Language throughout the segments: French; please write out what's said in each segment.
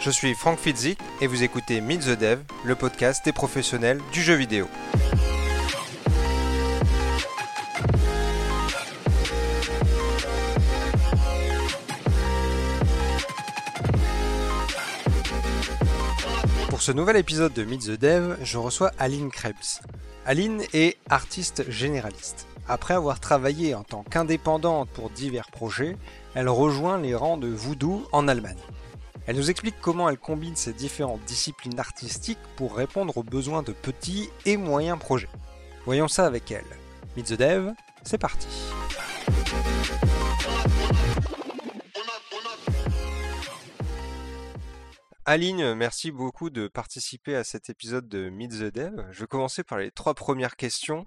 Je suis Frank Fitzik et vous écoutez Meet the Dev, le podcast des professionnels du jeu vidéo. Pour ce nouvel épisode de Meet the Dev, je reçois Aline Krebs. Aline est artiste généraliste. Après avoir travaillé en tant qu'indépendante pour divers projets, elle rejoint les rangs de Voodoo en Allemagne. Elle nous explique comment elle combine ces différentes disciplines artistiques pour répondre aux besoins de petits et moyens projets. Voyons ça avec elle. Meet the Dev, c'est parti. Aline, merci beaucoup de participer à cet épisode de Meet the Dev. Je vais commencer par les trois premières questions.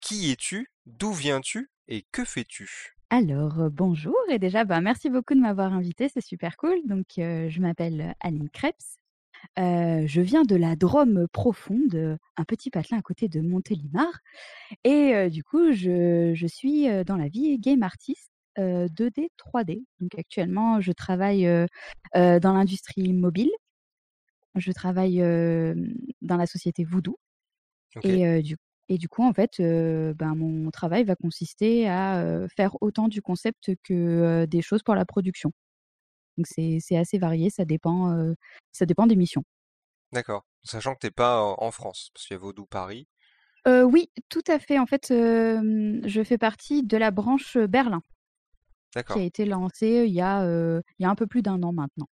Qui es-tu? D'où viens-tu? Et que fais-tu? Alors, euh, bonjour et déjà, bah, merci beaucoup de m'avoir invitée, c'est super cool. Donc, euh, je m'appelle Aline Krebs. Euh, je viens de la Drôme profonde, un petit patelin à côté de Montélimar. Et du coup, je, je suis dans la vie game artiste 2D, 3D. Donc, actuellement, je travaille dans l'industrie mobile. Je travaille dans la société Voodoo. Et du et du coup, en fait, ben, mon travail va consister à faire autant du concept que des choses pour la production. Donc c'est assez varié, ça dépend, ça dépend des missions. D'accord. Sachant que tu n'es pas en France, parce qu'il y a Vaudou Paris. oui, tout à fait. En fait, je fais partie de la branche Berlin, qui a été lancée il y a, il y a un peu plus d'un an maintenant.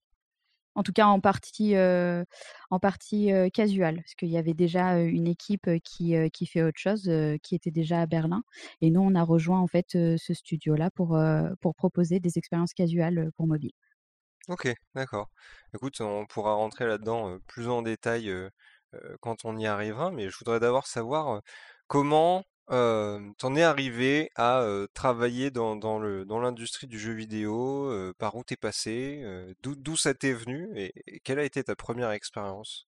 En tout cas, en partie, en partie casual, parce qu'il y avait déjà une équipe qui, qui fait autre chose, qui était déjà à Berlin. Et nous, on a rejoint en fait ce studio-là pour, pour proposer des expériences casuales pour mobile. Ok, d'accord. Écoute, on pourra rentrer là-dedans plus en détail quand on y arrivera, mais je voudrais d'abord savoir comment t'en es arrivé à travailler dans, le dans l'industrie du jeu vidéo, par où t'es passé, d'où d'où ça t'est venu et, quelle a été ta première expérience?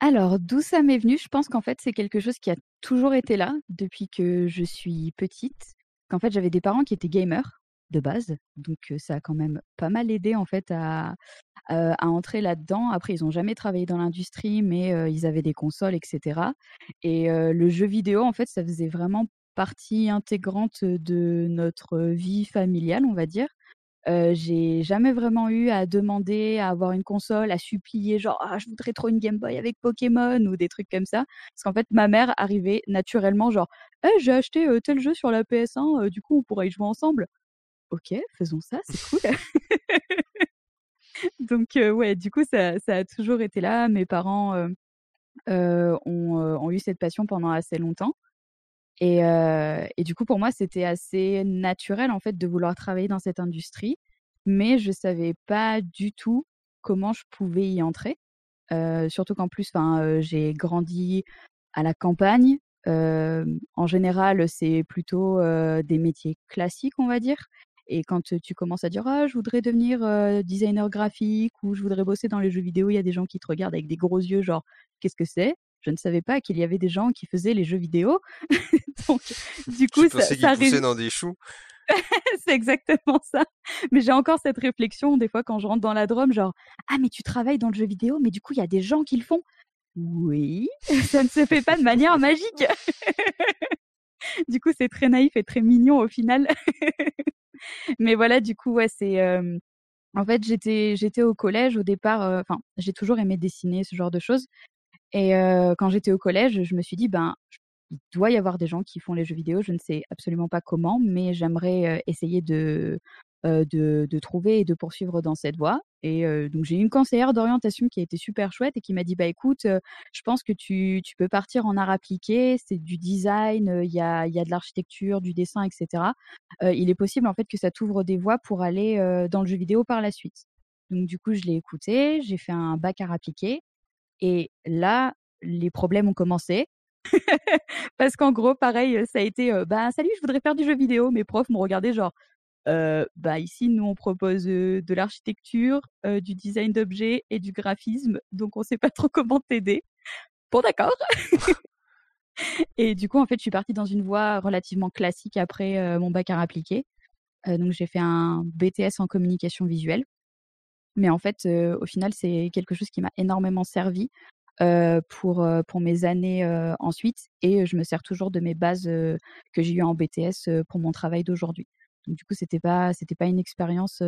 alors d'où ça m'est venu? Je pense qu'en fait, c'est quelque chose qui a toujours été là depuis que je suis petite. Qu'en fait, j'avais des parents qui étaient gamers de base, donc ça a quand même pas mal aidé en fait à à entrer là-dedans. Après, ils n'ont jamais travaillé dans l'industrie, mais ils avaient des consoles, etc. Et le jeu vidéo, en fait, ça faisait vraiment partie intégrante de notre vie familiale, on va dire. j'ai jamais vraiment eu à demander à avoir une console, à supplier genre «Ah, je voudrais trop une Game Boy avec Pokémon» ou des trucs comme ça. Parce qu'en fait, ma mère arrivait naturellement genre «Eh, j'ai acheté, tel jeu sur la PS1, du coup on pourrait y jouer ensemble». «OK, faisons ça, c'est cool». Donc ouais, du coup, ça a toujours été là. Mes parents, ont, eu cette passion pendant assez longtemps et et du coup, pour moi, c'était assez naturel, en fait, de vouloir travailler dans cette industrie, mais je savais pas du tout comment je pouvais y entrer. surtout qu'en plus, j'ai grandi à la campagne. en général, c'est plutôt, des métiers classiques, on va dire et quand tu commences à dire «Ah, je voudrais devenir, designer graphique» ou «Je voudrais bosser dans les jeux vidéo», il y a des gens qui te regardent avec des gros yeux genre: «Qu'est-ce que c'est?» je ne savais pas qu'il y avait des gens qui faisaient les jeux vidéo. Donc, du coup, ça, ça dans des choux. c'est exactement ça. Mais j'ai encore cette réflexion des fois quand je rentre dans la Drôme, genre ah mais tu travailles dans le jeu vidéo, mais du coup il y a des gens qui le font? Oui, ça ne se fait pas de manière magique. du coup c'est très naïf et très mignon au final. Mais voilà, du coup, ouais, c'est. en fait, j'étais, j'étais au collège au départ. Enfin, j'ai toujours aimé dessiner ce genre de choses. Et quand j'étais au collège, je me suis dit, ben, il doit y avoir des gens qui font les jeux vidéo. Je ne sais absolument pas comment, mais j'aimerais essayer de, de, de, trouver et de poursuivre dans cette voie. Et donc j'ai une conseillère d'orientation qui a été super chouette et qui m'a dit bah écoute, je pense que tu, tu, peux partir en art appliqué, c'est du design, il y, a, y, a, de l'architecture, du dessin, etc. il est possible en fait que ça t'ouvre des voies pour aller dans le jeu vidéo par la suite. Donc du coup je l'ai écouté, j'ai fait un bac art appliqué et là les problèmes ont commencé. Parce qu'en gros, pareil, ça a été bah salut, je voudrais faire du jeu vidéo. Mes profs m'ont regardé genre bah, ici, nous, on propose de l'architecture, du design d'objets et du graphisme, donc on ne sait pas trop comment t'aider. Bon, d'accord. et du coup, en fait, je suis partie dans une voie relativement classique après mon bac à appliqué. donc, j'ai fait un BTS en communication visuelle. Mais en fait, au final, c'est quelque chose qui m'a énormément servi pour, pour mes années ensuite. Et je me sers toujours de mes bases que j'ai eues en BTS pour mon travail d'aujourd'hui. Du coup, c'était pas, c'était pas une expérience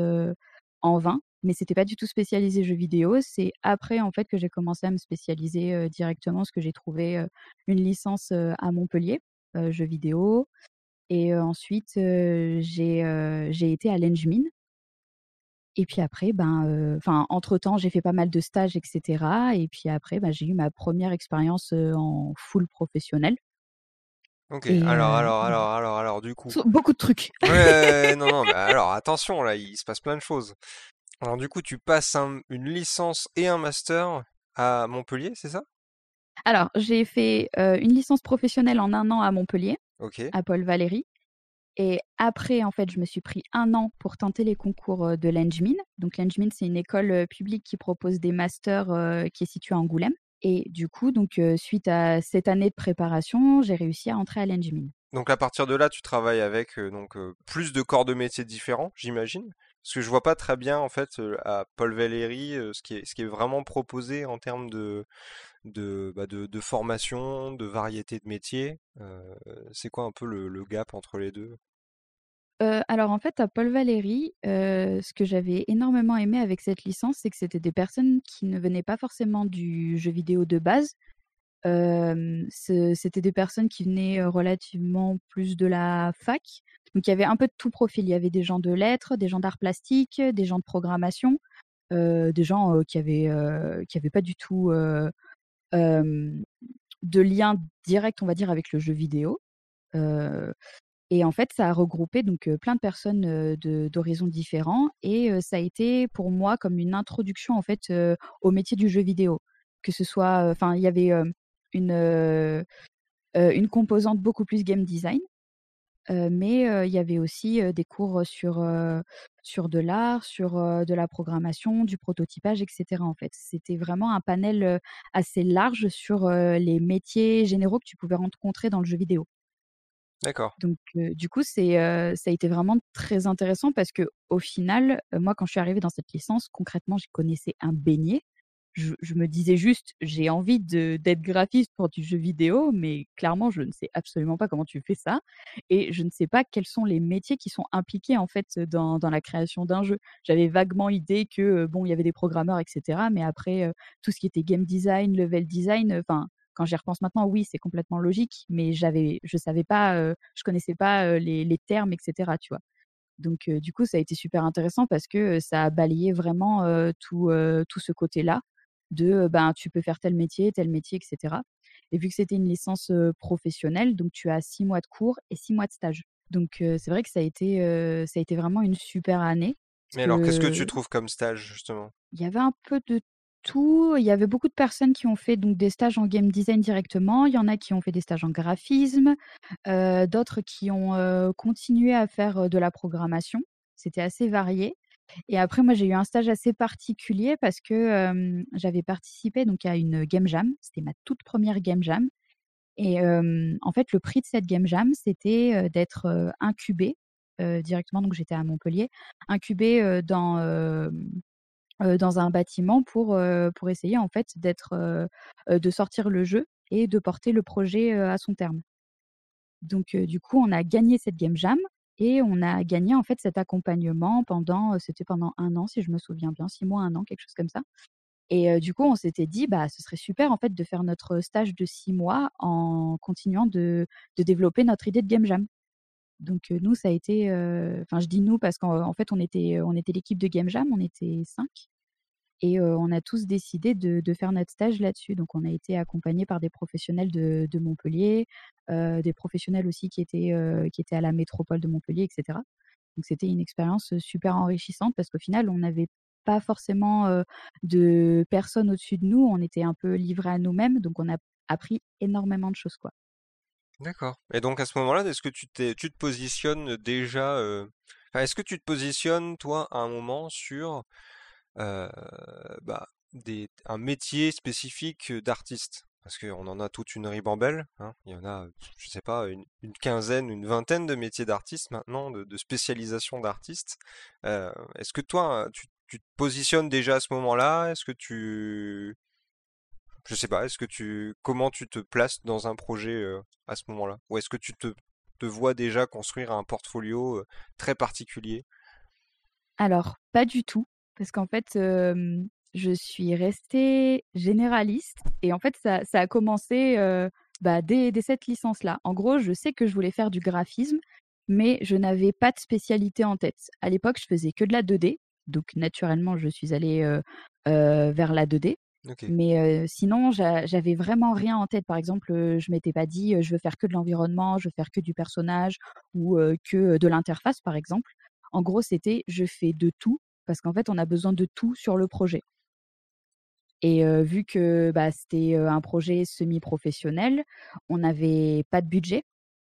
en vain, mais c'était pas du tout spécialisé jeux vidéo. C'est après en fait que j'ai commencé à me spécialiser directement, parce que j'ai trouvé une licence à Montpellier, jeux vidéo. Et ensuite, j'ai j'ai été à l'Engmin, et puis après, ben, enfin, entre-temps, j'ai fait pas mal de stages, etc. Et puis après, ben, j'ai eu ma première expérience en full professionnel. Ok, alors, alors, alors, alors, alors, du coup. Beaucoup de trucs. Ouais, non, non, mais alors, attention, là, il se passe plein de choses. Alors, du coup, tu passes une licence et un master à Montpellier, c'est ça? Alors, j'ai fait une licence professionnelle en un an à Montpellier, à Paul Valéry. Et après, en fait, je me suis pris un an pour tenter les concours de l'Engmin. Donc, l'Engmin, c'est une école publique qui propose des masters qui est située à Angoulême. Et du coup, donc, suite à cette année de préparation, j'ai réussi à entrer à l'Engmin. Donc, à partir de là, tu travailles avec donc plus de corps de métiers différents, j'imagine Parce que je vois pas très bien, en fait, à Paul Valéry, ce, qui est, ce qui est vraiment proposé en termes de, de, bah, de, formation, de variété de métiers. c'est quoi un peu le gap entre les deux? Alors en fait, à Paul Valéry, ce que j'avais énormément aimé avec cette licence, c'est que c'était des personnes qui ne venaient pas forcément du jeu vidéo de base. c'était des personnes qui venaient, relativement plus de la fac. Donc il y avait un peu de tout profil. Il y avait des gens de lettres, des gens d'art plastique, des gens de programmation, des gens, qui avaient pas du tout, de lien direct, on va dire, avec le jeu vidéo. Et en fait, ça a regroupé donc plein de personnes d'horizons différents et ça a été pour moi comme une introduction en fait au métier du jeu vidéo. Que ce soit, enfin, il y avait une une composante beaucoup plus game design, mais il y avait aussi des cours sur sur de l'art, sur de la programmation, du prototypage, etc. En fait, c'était vraiment un panel assez large sur les métiers généraux que tu pouvais rencontrer dans le jeu vidéo. D'accord. Donc, du coup, c'est, ça a été vraiment très intéressant parce que au final, moi, quand je suis arrivée dans cette licence, concrètement, je connaissais un beignet. Je, me disais juste, j'ai envie d'être graphiste pour du jeu vidéo, mais clairement, je ne sais absolument pas comment tu fais ça. Et je ne sais pas quels sont les métiers qui sont impliqués, en fait, dans, dans la création d'un jeu. J'avais vaguement idée que, bon, il y avait des programmeurs, etc. Mais après, tout ce qui était game design, level design, enfin, quand j'y repense maintenant, oui, c'est complètement logique, mais j'avais, je savais pas, je connaissais pas les, termes, etc. Tu vois. Donc, du coup, ça a été super intéressant parce que ça a balayé vraiment tout, tout ce côté-là de ben, tu peux faire tel métier, tel métier, etc. Et vu que c'était une licence professionnelle, donc tu as six mois de cours et six mois de stage. Donc, c'est vrai que ça a, été, ça a été vraiment une super année. Mais alors, qu'est-ce que tu trouves comme stage, justement? Il y avait un peu de tout. Il y avait beaucoup de personnes qui ont fait donc des stages en game design directement. Il y en a qui ont fait des stages en graphisme, d'autres qui ont continué à faire de la programmation. C'était assez varié. Et après, moi, j'ai eu un stage assez particulier parce que j'avais participé donc à une game jam. C'était ma toute première game jam. Et en fait, le prix de cette game jam, c'était d'être incubé directement. Donc, j'étais à Montpellier, incubé dans dans un bâtiment pour, pour essayer en fait d'être, de sortir le jeu et de porter le projet, à son terme. Donc du coup, on a gagné cette game jam et on a gagné en fait cet accompagnement pendant, c'était pendant un an si je me souviens bien, six mois, un an, quelque chose comme ça. Et du coup, on s'était dit: «Bah, ce serait super en fait de faire notre stage de six mois en continuant de de développer notre idée de game jam». Donc nous, ça a été, enfin je dis nous parce qu'en fait on était, on était l'équipe de Game Jam, on était cinq et on a tous décidé de, faire notre stage là-dessus. Donc on a été accompagnés par des professionnels de, de Montpellier, des professionnels aussi qui étaient, qui étaient à la métropole de Montpellier, etc. Donc c'était une expérience super enrichissante parce qu'au final on n'avait pas forcément de personnes au-dessus de nous, on était un peu livrés à nous-mêmes, donc on a appris énormément de choses quoi. D'accord. Et donc à ce moment-là, est-ce que tu t'es, tu te positionnes déjà, euh, est-ce que tu te positionnes toi à un moment sur euh, bah, des, un métier spécifique d'artiste? Parce qu'on en a toute une ribambelle, hein. Il y en a, je sais pas, une, quinzaine, une vingtaine de métiers d'artistes maintenant, de, spécialisation d'artistes. Euh, est-ce que toi, tu tu te positionnes déjà à ce moment-là? Est-ce que tu je sais pas, est-ce que tu comment tu te places dans un projet à ce moment-là? Ou est-ce que tu te, vois déjà construire un portfolio très particulier? Alors, pas du tout, parce qu'en fait, je suis restée généraliste et en fait, ça, ça a commencé bah, dès, dès cette licence-là. En gros, je sais que je voulais faire du graphisme, mais je n'avais pas de spécialité en tête. À l'époque, je faisais que de la 2D, donc naturellement, je suis allée vers la 2D. Mais sinon, j'avais vraiment rien en tête. Par exemple, je m'étais pas dit, je veux faire que de l'environnement, je veux faire que du personnage ou que de l'interface, par exemple. En gros, c'était je fais de tout parce qu'en fait, on a besoin de tout sur le projet. Et vu que bah, c'était un projet semi-professionnel, on n'avait pas de budget.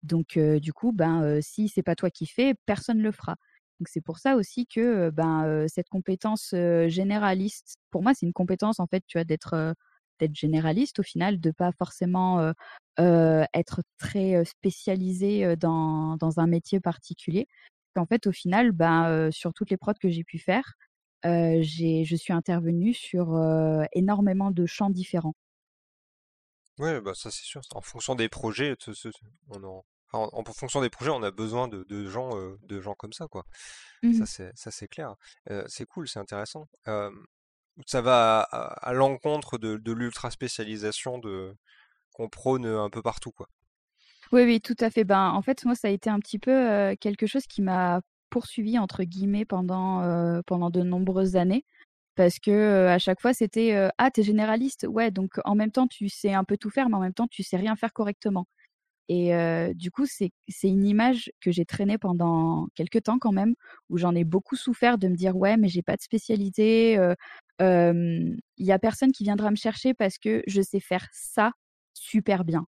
Donc, du coup, ben, si c'est pas toi qui fais, personne ne le fera. Donc c'est pour ça aussi que ben, cette compétence généraliste, pour moi, c'est une compétence en fait, tu vois, d'être d'être généraliste au final, de pas forcément être très spécialisé dans, dans, un métier particulier. En fait, au final, ben, sur toutes les prods que j'ai pu faire, je suis intervenue sur énormément de champs différents. Oui, bah ça c'est sûr. En fonction des projets, on en, en, fonction des projets, on a besoin de, gens, de gens comme ça, quoi. Ça, mmh c'est, ça, clair. c'est cool, c'est intéressant. ça va à, l'encontre de, l'ultra spécialisation de, qu'on prône un peu partout, quoi. Oui, oui, tout à fait. Ben, en fait, moi, ça a été un petit peu quelque chose qui m'a poursuivi entre guillemets pendant pendant de nombreuses années parce que à chaque fois c'était ah t'es généraliste ouais donc en même temps tu sais un peu tout faire mais en même temps tu sais rien faire correctement et du coup, c'est une image que j'ai traînée pendant quelques temps quand même, où j'en ai beaucoup souffert de me dire ouais, mais j'ai pas de spécialité. Il y a personne qui viendra me chercher parce que je sais faire ça super bien.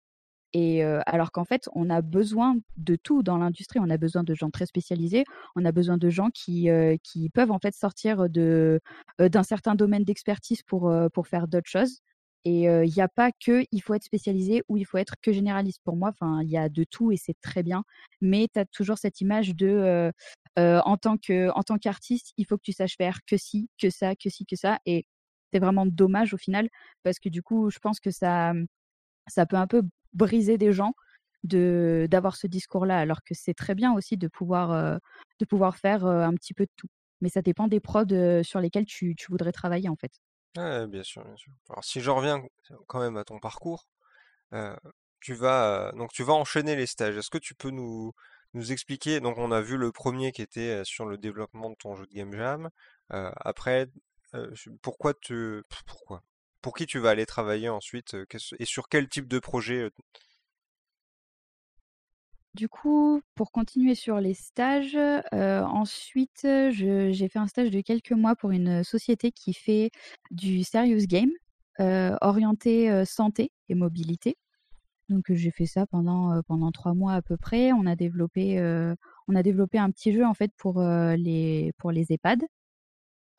Et alors qu'en fait, on a besoin de tout dans l'industrie. On a besoin de gens très spécialisés. On a besoin de gens qui, peuvent en fait sortir d'un certain domaine d'expertise pour pour faire d'autres choses. Et il n'y a pas que il faut être spécialisé ou il faut être que généraliste. Pour moi, il y a de tout et c'est très bien. Mais tu as toujours cette image de en tant en tant qu'artiste, il faut que tu saches faire que ci, que ça, que ci, que ça. Et c'est vraiment dommage au final parce que du coup, je pense que ça mmh, ça peut un peu briser des gens de d'avoir ce discours-là, alors que c'est très bien aussi de pouvoir de pouvoir faire un petit peu de tout. Mais ça dépend des prods sur lesquels tu, tu voudrais travailler en fait. Bien sûr, bien sûr. Alors si je reviens quand même à ton parcours, tu vas donc tu vas enchaîner les stages. Est-ce que tu peux nous nous expliquer? Donc on a vu le premier qui était sur le développement de ton jeu de game jam. après, pourquoi tu pourquoi? Pour qui tu vas aller travailler ensuite? et sur quel type de projet? Du coup, pour continuer sur les stages, ensuite, j'ai fait un stage de quelques mois pour une société qui fait du serious game, orienté, santé et mobilité. Donc, j'ai fait ça pendant, 3 mois à peu près. On a développé, on a développé un petit jeu en fait pour, les pour les EHPAD,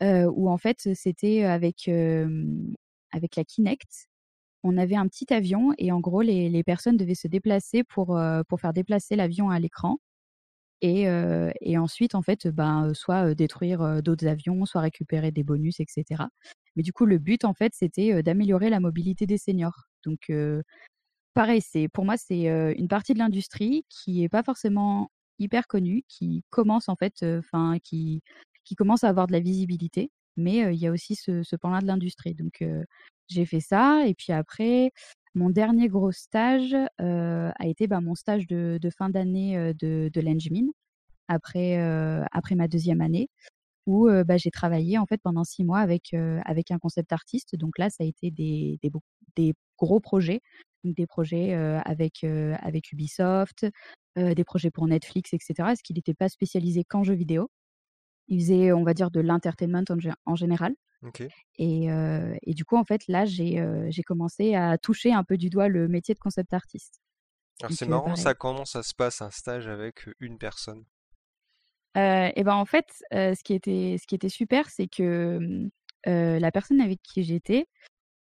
où en fait, c'était avec, avec la Kinect on avait un petit avion et en gros, les, personnes devaient se déplacer pour, pour faire déplacer l'avion à l'écran. Et, et, ensuite, en fait, ben, soit détruire d'autres avions, soit récupérer des bonus, etc. Mais du coup, le but, en fait, c'était d'améliorer la mobilité des seniors. Donc, pareil, c'est pour moi, c'est une partie de l'industrie qui n'est pas forcément hyper connue, qui commence en fait, enfin, qui, qui commence à avoir de la visibilité. Mais il y a aussi ce, ce pan-là de l'industrie. Donc, j'ai fait ça et puis après, mon dernier gros stage a été bah, mon stage de, fin d'année de, de l'Engmin après, après ma deuxième année où bah, j'ai travaillé en fait pendant six mois avec, avec un concept artiste. Donc là, ça a été des, des, gros projets, des projets avec, avec Ubisoft, des projets pour Netflix, etc. Parce qu'il n'était pas spécialisé qu'en jeux vidéo. Il faisait, on va dire, de l'entertainment en, en général. Et, et, du coup, en fait, là, j'ai commencé à toucher un peu du doigt le métier de concept artiste. Alors c'est marrant, ça, comment ça se passe un stage avec une personne? Et ben en fait, ce, qui était, ce qui était super, c'est que mmh, la personne avec qui j'étais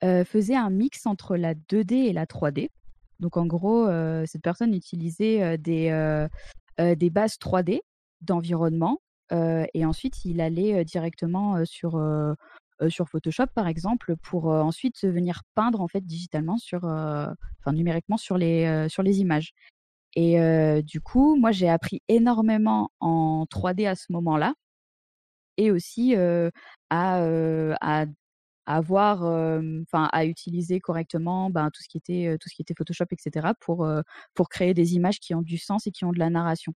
faisait un mix entre la 2D et la 3D. Donc en gros, cette personne utilisait des, des bases 3D d'environnement et ensuite il allait directement sur sur Photoshop par exemple pour ensuite venir peindre en fait numériquement sur les sur les images. Et du coup, moi j'ai appris énormément en 3D à ce moment-là et aussi à, à avoir, enfin à utiliser correctement ben, tout ce qui était tout ce qui était Photoshop, etc. pour pour créer des images qui ont du sens et qui ont de la narration.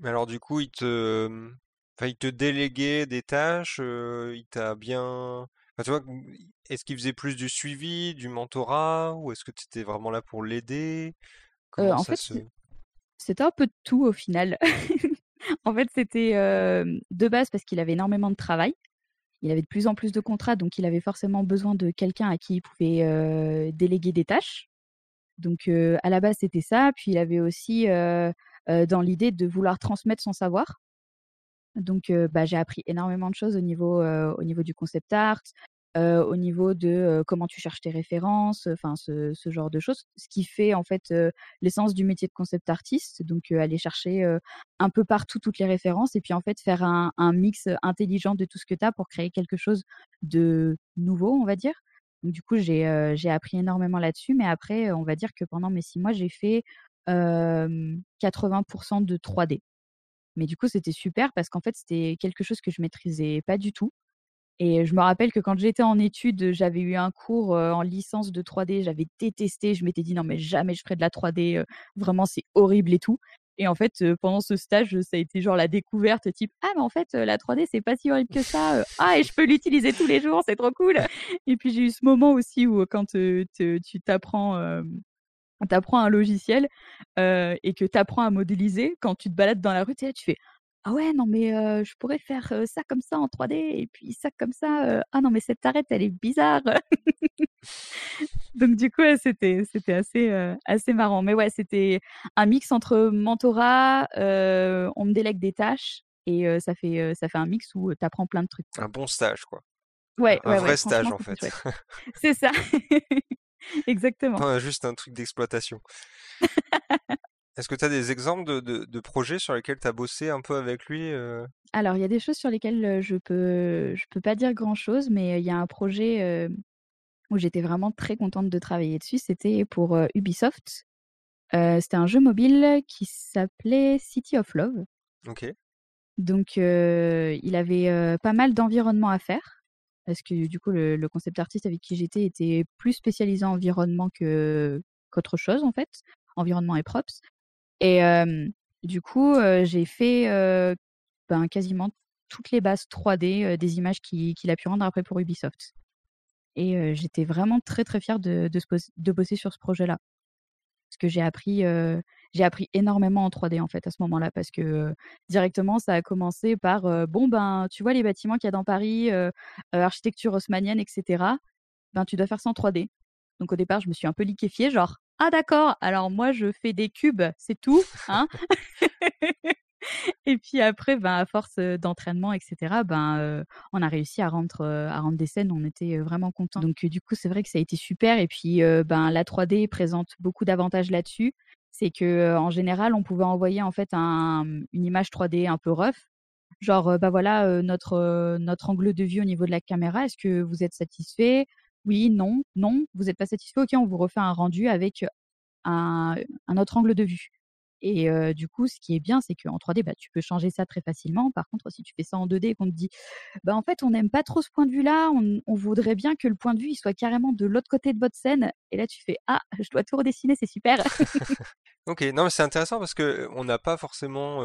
Mais alors du coup, il te, enfin, il te déléguait des tâches, il t'a bien, enfin, tu vois, est-ce qu'il faisait plus du suivi, du mentorat, ou est-ce que tu étais vraiment là pour l'aider? Comment en ça fait, se... c'était un peu de tout au final. en fait, c'était de base parce qu'il avait énormément de travail. Il avait de plus en plus de contrats, donc il avait forcément besoin de quelqu'un à qui il pouvait déléguer des tâches. Donc à la base, c'était ça. Puis il avait aussi dans l'idée de vouloir transmettre son savoir. Donc bah, j'ai appris énormément de choses au niveau, au niveau du concept art, au niveau de comment tu cherches tes références, enfin ce, ce, genre de choses. Ce qui fait en fait l'essence du métier de concept artiste, donc aller chercher un peu partout toutes les références et puis en fait faire un, un mix intelligent de tout ce que tu as pour créer quelque chose de nouveau, on va dire. Donc du coup j'ai appris énormément là-dessus, mais après on va dire que pendant mes six mois j'ai fait 80% de 3D. Mais du coup c'était super parce qu'en fait c'était quelque chose que je maîtrisais pas du tout. Et je me rappelle que quand j'étais en études, j'avais eu un cours en licence de 3D, j'avais détesté, je m'étais dit non mais jamais je ferai de la 3D, vraiment c'est horrible et tout. Et en fait, pendant ce stage, ça a été genre la découverte type ah mais en fait la 3D c'est pas si horrible que ça, ah et je peux l'utiliser tous les jours, c'est trop cool. Et puis j'ai eu ce moment aussi où quand tu t'apprends t'apprends un logiciel et que tu apprends à modéliser, quand tu te balades dans la rue, tu fais ah ouais, non, mais je pourrais faire ça comme ça en 3D et puis ça comme ça. ah non, mais cette arête, elle est bizarre. Donc du coup, c'était c'était assez assez marrant. Mais ouais, c'était un mix entre mentorat, on me délègue des tâches et ça fait ça fait un mix où tu apprends plein de trucs. Un bon stage, quoi. Ouais, un vrai stage en fait. C'est ça. Exactement. Pas juste un truc d'exploitation. Est-ce que tu as des exemples de, projets sur lesquels tu as bossé un peu avec lui Alors, il y a des choses sur lesquelles je peux je peux pas dire grand-chose, mais il y a un projet où j'étais vraiment très contente de travailler dessus. C'était pour Ubisoft. c'était un jeu mobile qui s'appelait City of Love. Ok. Donc, il avait pas mal d'environnements à faire. Parce que du coup, le, concept artiste avec qui j'étais était plus spécialisé en environnement que, qu'autre chose, en fait. Environnement et props. Et du coup, j'ai fait ben, quasiment toutes les bases 3D des images qu'il a pu rendre après pour Ubisoft. Et j'étais vraiment très très fière de, de, bosser sur ce projet-là. Parce que j'ai appris, j'ai appris énormément en 3D en fait à ce moment-là. Parce que directement, ça a commencé par bon, ben, tu vois les bâtiments qu'il y a dans Paris, architecture haussmanienne, etc. Ben, tu dois faire ça en 3D. Donc au départ, je me suis un peu liquéfiée, genre ah d'accord, alors moi je fais des cubes, c'est tout, hein? Et puis après, ben, à force d'entraînement, etc., ben, on a réussi à rendre, à rendre des scènes, on était vraiment contents. Donc du coup, c'est vrai que ça a été super. Et puis, ben, la 3D présente beaucoup d'avantages là-dessus. C'est que en général, on pouvait envoyer en fait une image 3D un peu rough. Genre, bah voilà, notre, notre angle de vue au niveau de la caméra, est-ce que vous êtes satisfait? Oui, non, non, vous n'êtes pas satisfait, ok, on vous refait un rendu avec un, autre angle de vue. Et du coup, ce qui est bien, c'est qu'en 3D, bah, tu peux changer ça très facilement. Par contre, si tu fais ça en 2D et qu'on te dit, bah, en fait, on n'aime pas trop ce point de vue-là, on, voudrait bien que le point de vue il soit carrément de l'autre côté de votre scène. Et là, tu fais, ah, je dois tout redessiner, c'est super. Ok, non mais c'est intéressant parce que on n'a pas forcément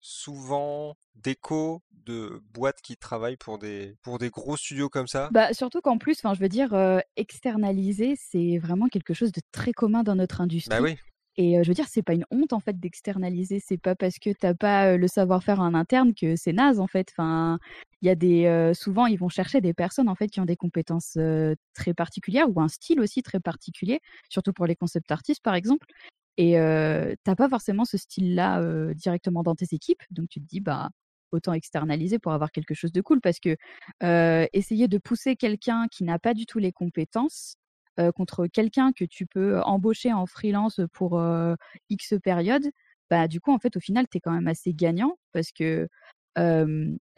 souvent d'écho de boîtes qui travaillent pour des pour des gros studios comme ça. Bah surtout qu'en plus, je veux dire, externaliser, c'est vraiment quelque chose de très commun dans notre industrie. Bah oui. Et je veux dire, c'est pas une honte en fait d'externaliser. C'est pas parce que t'as pas le savoir-faire en interne que c'est naze en fait. Enfin, il y a des souvent ils vont chercher des personnes en fait qui ont des compétences très particulières ou un style aussi très particulier, surtout pour les concept artistes par exemple. Et t'as pas forcément ce style-là directement dans tes équipes, donc tu te dis bah autant externaliser pour avoir quelque chose de cool parce que essayer de pousser quelqu'un qui n'a pas du tout les compétences contre quelqu'un que tu peux embaucher en freelance pour X période, bah, du coup, en fait, au final, tu es quand même assez gagnant parce que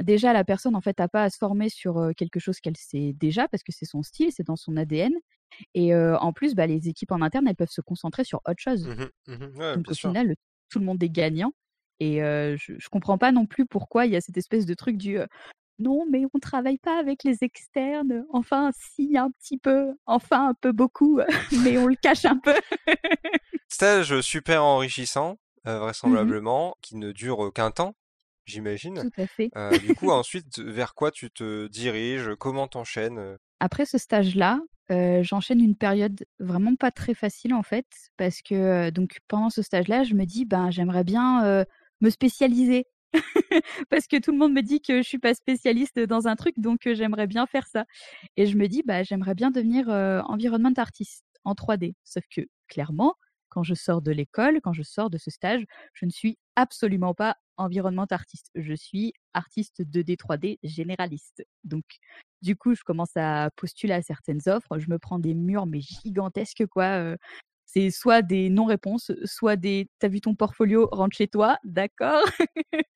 déjà, la personne, en fait, n'a pas à se former sur quelque chose qu'elle sait déjà parce que c'est son style, c'est dans son ADN. Et en plus, bah, les équipes en interne, elles peuvent se concentrer sur autre chose. Mmh mmh Donc, au final, tout le monde est gagnant. Et je, je comprends pas non plus pourquoi il y a cette espèce de truc du non, mais on travaille pas avec les externes. Enfin, si, un petit peu. Enfin, un peu beaucoup, mais on le cache un peu. Stage super enrichissant, Mmh vraisemblablement, qui ne dure qu'un temps, j'imagine. Tout à fait. du coup, ensuite, vers quoi tu te diriges? Comment t'enchaînes Après ce stage-là, j'enchaîne une période vraiment pas très facile en fait, parce que donc pendant ce stage-là, je me dis ben j'aimerais bien me spécialiser parce que tout le monde me dit que je suis pas spécialiste dans un truc, donc j'aimerais bien faire ça. Et je me dis bah j'aimerais bien devenir environnement artiste en 3D. Sauf que clairement, quand je sors de l'école, quand je sors de ce stage, je ne suis absolument pas environnement artiste. Je suis artiste 2D, 3D généraliste. Donc, du coup, je commence à postuler à certaines offres. Je me prends des murs, mais gigantesques, quoi c'est soit des non-réponses, soit des t'as vu ton portfolio, rentre chez toi, d'accord?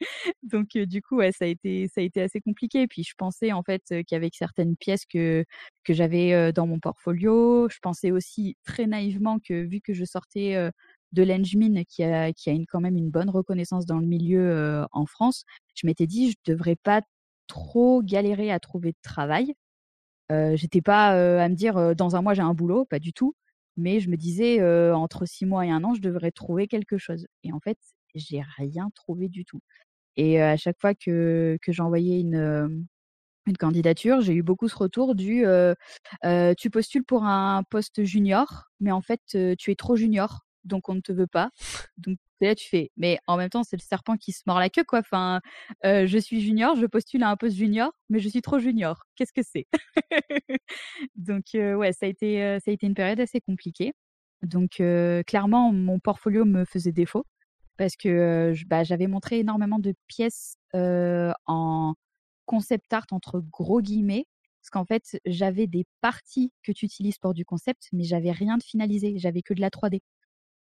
Donc du coup, ouais, ça a été ça a été assez compliqué. Puis je pensais en fait qu'avec certaines pièces que que j'avais dans mon portfolio, je pensais aussi très naïvement que vu que je sortais de l'Engmin qui a qui a une, quand même une bonne reconnaissance dans le milieu en France, je m'étais dit je devrais pas trop galérer à trouver de travail. Euh, j'étais pas à me dire dans un mois j'ai un boulot, pas du tout mais je me disais, entre six mois et un an, je devrais trouver quelque chose. Et en fait, j'ai rien trouvé du tout. Et à chaque fois que, j'envoyais une, une candidature, j'ai eu beaucoup ce retour du tu postules pour un poste junior, mais en fait, tu es trop junior donc on ne te veut pas. Donc là, tu fais, mais en même temps, c'est le serpent qui se mord la queue, quoi. Enfin, je suis junior, je postule à un poste junior, mais je suis trop junior. Qu'est-ce que c'est? Donc ouais, ça a été ça a été une période assez compliquée. Donc clairement, mon portfolio me faisait défaut parce que bah, j'avais montré énormément de pièces en concept art entre gros guillemets. Parce qu'en fait, j'avais des parties que tu utilises pour du concept, mais j'avais rien de finalisé. J'avais que de la 3D.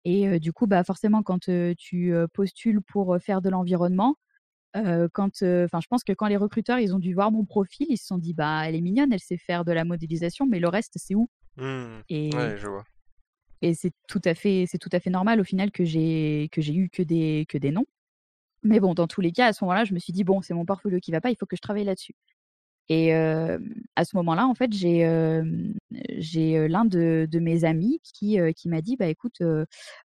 Et du coup, bah, forcément, quand tu postules pour faire de l'environnement, quand, enfin, je pense que quand les recruteurs, ils ont dû voir mon profil, ils se sont dit, bah, elle est mignonne, elle sait faire de la modélisation, mais le reste, c'est où? Mmh. Et, ouais, je vois. Et c'est tout à fait, c'est tout à fait normal au final que j'ai que j'ai eu que des que des noms. Mais bon, dans tous les cas, à ce moment-là, je me suis dit bon, c'est mon portfolio qui va pas, il faut que je travaille là-dessus. Et à ce moment-là, en fait, j'ai l'un de, de, mes amis qui, qui m'a dit, bah écoute,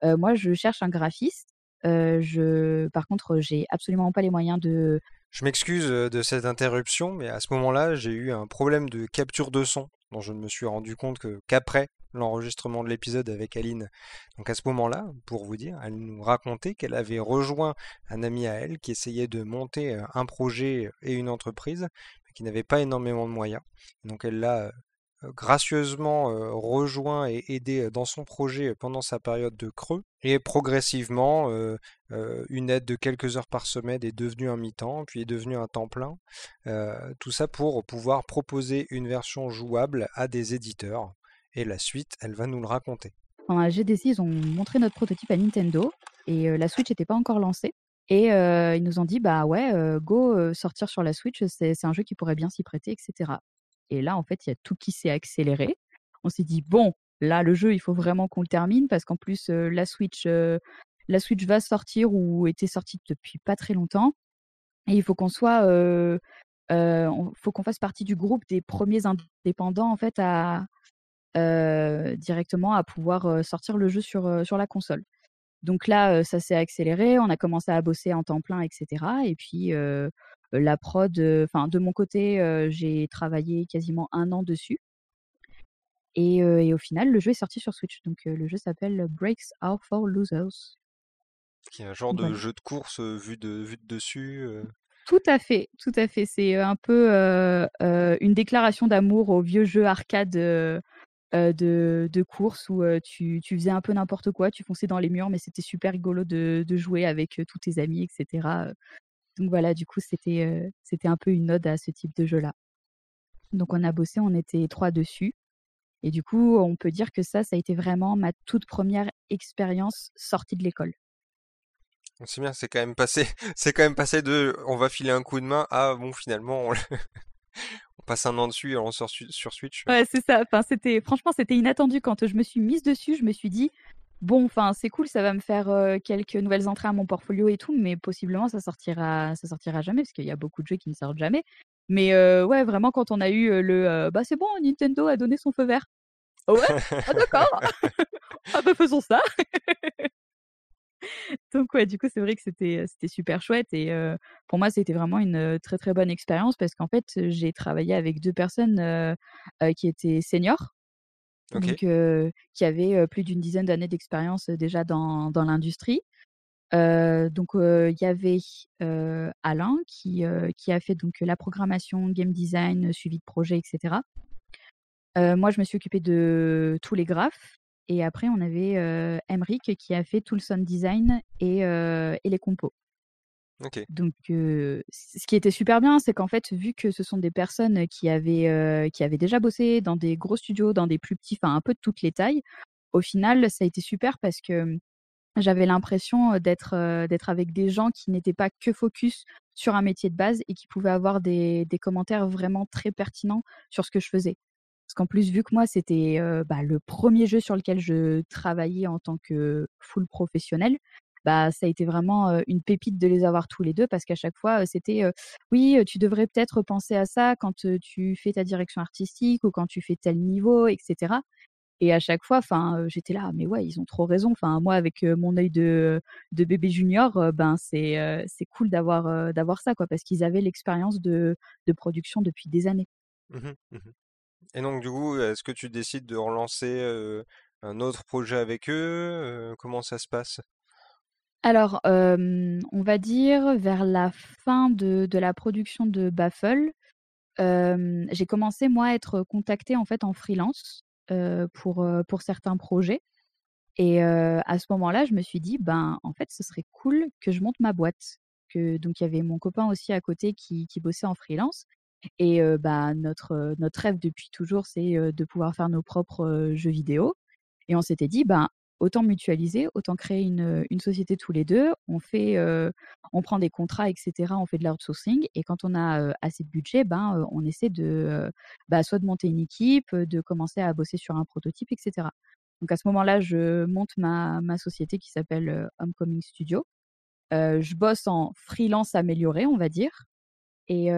moi je cherche un graphiste. je, par contre, j'ai absolument pas les moyens de. Je m'excuse de cette interruption, mais à ce moment-là, j'ai eu un problème de capture de son dont je ne me suis rendu compte qu'après l'enregistrement de l'épisode avec Aline. Donc à ce moment-là, pour vous dire, elle nous racontait qu'elle avait rejoint un ami à elle qui essayait de monter un projet et une entreprise qui n'avait pas énormément de moyens. Donc elle l'a gracieusement rejoint et aidé dans son projet pendant sa période de creux. Et progressivement, une aide de quelques heures par semaine est devenue un mi-temps, puis est devenue un temps plein. tout ça pour pouvoir proposer une version jouable à des éditeurs. Et la suite, elle va nous le raconter. La GDC, ils ont montré notre prototype à Nintendo et la Switch n'était pas encore lancée. Et ils nous ont dit: «Bah, ouais, go, sortir sur la Switch, c'est un jeu qui pourrait bien s'y prêter» etc. et là, en fait, il y a tout qui s'est accéléré. On s'est dit: «Bon, là, le jeu, il faut vraiment qu'on le termine» parce qu'en plus, la Switch, la Switch va sortir ou était sortie depuis pas très longtemps et il faut qu'on soit, faut qu'on fasse partie du groupe des premiers indépendants, en fait, à, directement à pouvoir, sortir le jeu sur, sur la console. Donc là, ça s'est accéléré, on a commencé à bosser en temps plein, etc. Et puis la prod, enfin de mon côté, j'ai travaillé quasiment un an dessus. Et, au final, le jeu est sorti sur Switch. Donc le jeu s'appelle Breaks Are for Losers. Qui est un genre de jeu de course vu de dessus. Tout à fait, tout à fait. C'est un peu une déclaration d'amour au vieux jeu arcade de, de course où tu, tu, faisais un peu n'importe quoi, tu fonçais dans les murs, mais c'était super rigolo de, de jouer avec tous tes amis, etc. Donc voilà, du coup, c'était c'était un peu une ode à ce type de jeu-là. Donc on a bossé, on était trois dessus. Et du coup, on peut dire que ça, ça a été vraiment ma toute première expérience sortie de l'école. C'est bien, c'est quand même passé, c'est quand même passé de, on va filer un coup de main à bon finalement, on passe un an dessus et on sort sur Switch. Ouais, c'est ça. Enfin, c'était, franchement, c'était inattendu quand je me suis mise dessus. Je me suis dit, bon, enfin, c'est cool, ça va me faire euh, quelques nouvelles entrées à mon portfolio et tout, mais possiblement ça sortira, ça sortira jamais parce qu'il y a beaucoup de jeux qui ne sortent jamais. Mais euh, ouais, vraiment, quand on a eu euh, le, bah c'est bon, Nintendo a donné son feu vert. Oh ouais, ah d'accord. ah bah faisons ça. Donc ouais, du coup, c'est vrai que c'était c'était super chouette et pour moi, c'était vraiment une très très bonne expérience parce qu'en fait, j'ai travaillé avec deux personnes qui étaient seniors, donc qui avaient plus d'une dizaine d'années d'expérience déjà dans, dans l'industrie. donc il y avait Alain qui qui a fait donc la programmation, game design, suivi de projet, etc. moi, je me suis occupée de tous les graphes et après, on avait euh, Emric qui a fait tout le sound design et, et les compos. Donc, ce qui était super bien, c'est qu'en fait, vu que ce sont des personnes qui avaient, qui avaient déjà bossé dans des gros studios, dans des plus petits, enfin un peu de toutes les tailles, au final, ça a été super parce que j'avais l'impression d'être d'être avec des gens qui n'étaient pas que focus sur un métier de base et qui pouvaient avoir des, des commentaires vraiment très pertinents sur ce que je faisais. Parce qu'en plus, vu que moi, c'était bah, le premier jeu sur lequel je travaillais en tant que full professionnel, bah, ça a été vraiment une pépite de les avoir tous les deux parce qu'à chaque fois, c'était oui, tu devrais peut-être penser à ça quand tu fais ta direction artistique ou quand tu fais tel niveau, etc. Et à chaque fois, enfin, j'étais là, mais ouais, ils ont trop raison. Enfin, moi, avec mon œil de, bébé junior, ben c'est cool d'avoir d'avoir ça, quoi, parce qu'ils avaient l'expérience de, de production depuis des années. Mmh mmh et donc, du coup, est-ce que tu décides de relancer un autre projet avec eux Comment ça se passe? Alors, on va dire vers la fin de, de la production de Baffle, j'ai commencé moi à être contactée en fait en freelance pour, pour certains projets. Et à ce moment-là, je me suis dit, ben en fait, ce serait cool que je monte ma boîte. Donc, il y avait mon copain aussi à côté qui, qui bossait en freelance. Et bah, notre, notre rêve depuis toujours, c'est de pouvoir faire nos propres jeux vidéo. Et on s'était dit, ben, autant mutualiser, autant créer une, une, société tous les deux. On fait, on prend des contrats, etc. On fait de l'outsourcing. Et quand on a assez de budget, ben, on essaie de, bah, soit de monter une équipe, de commencer à bosser sur un prototype, etc. Donc à ce moment-là, je monte ma, ma société qui s'appelle Homecoming Studio. je bosse en freelance amélioré, on va dire. Et,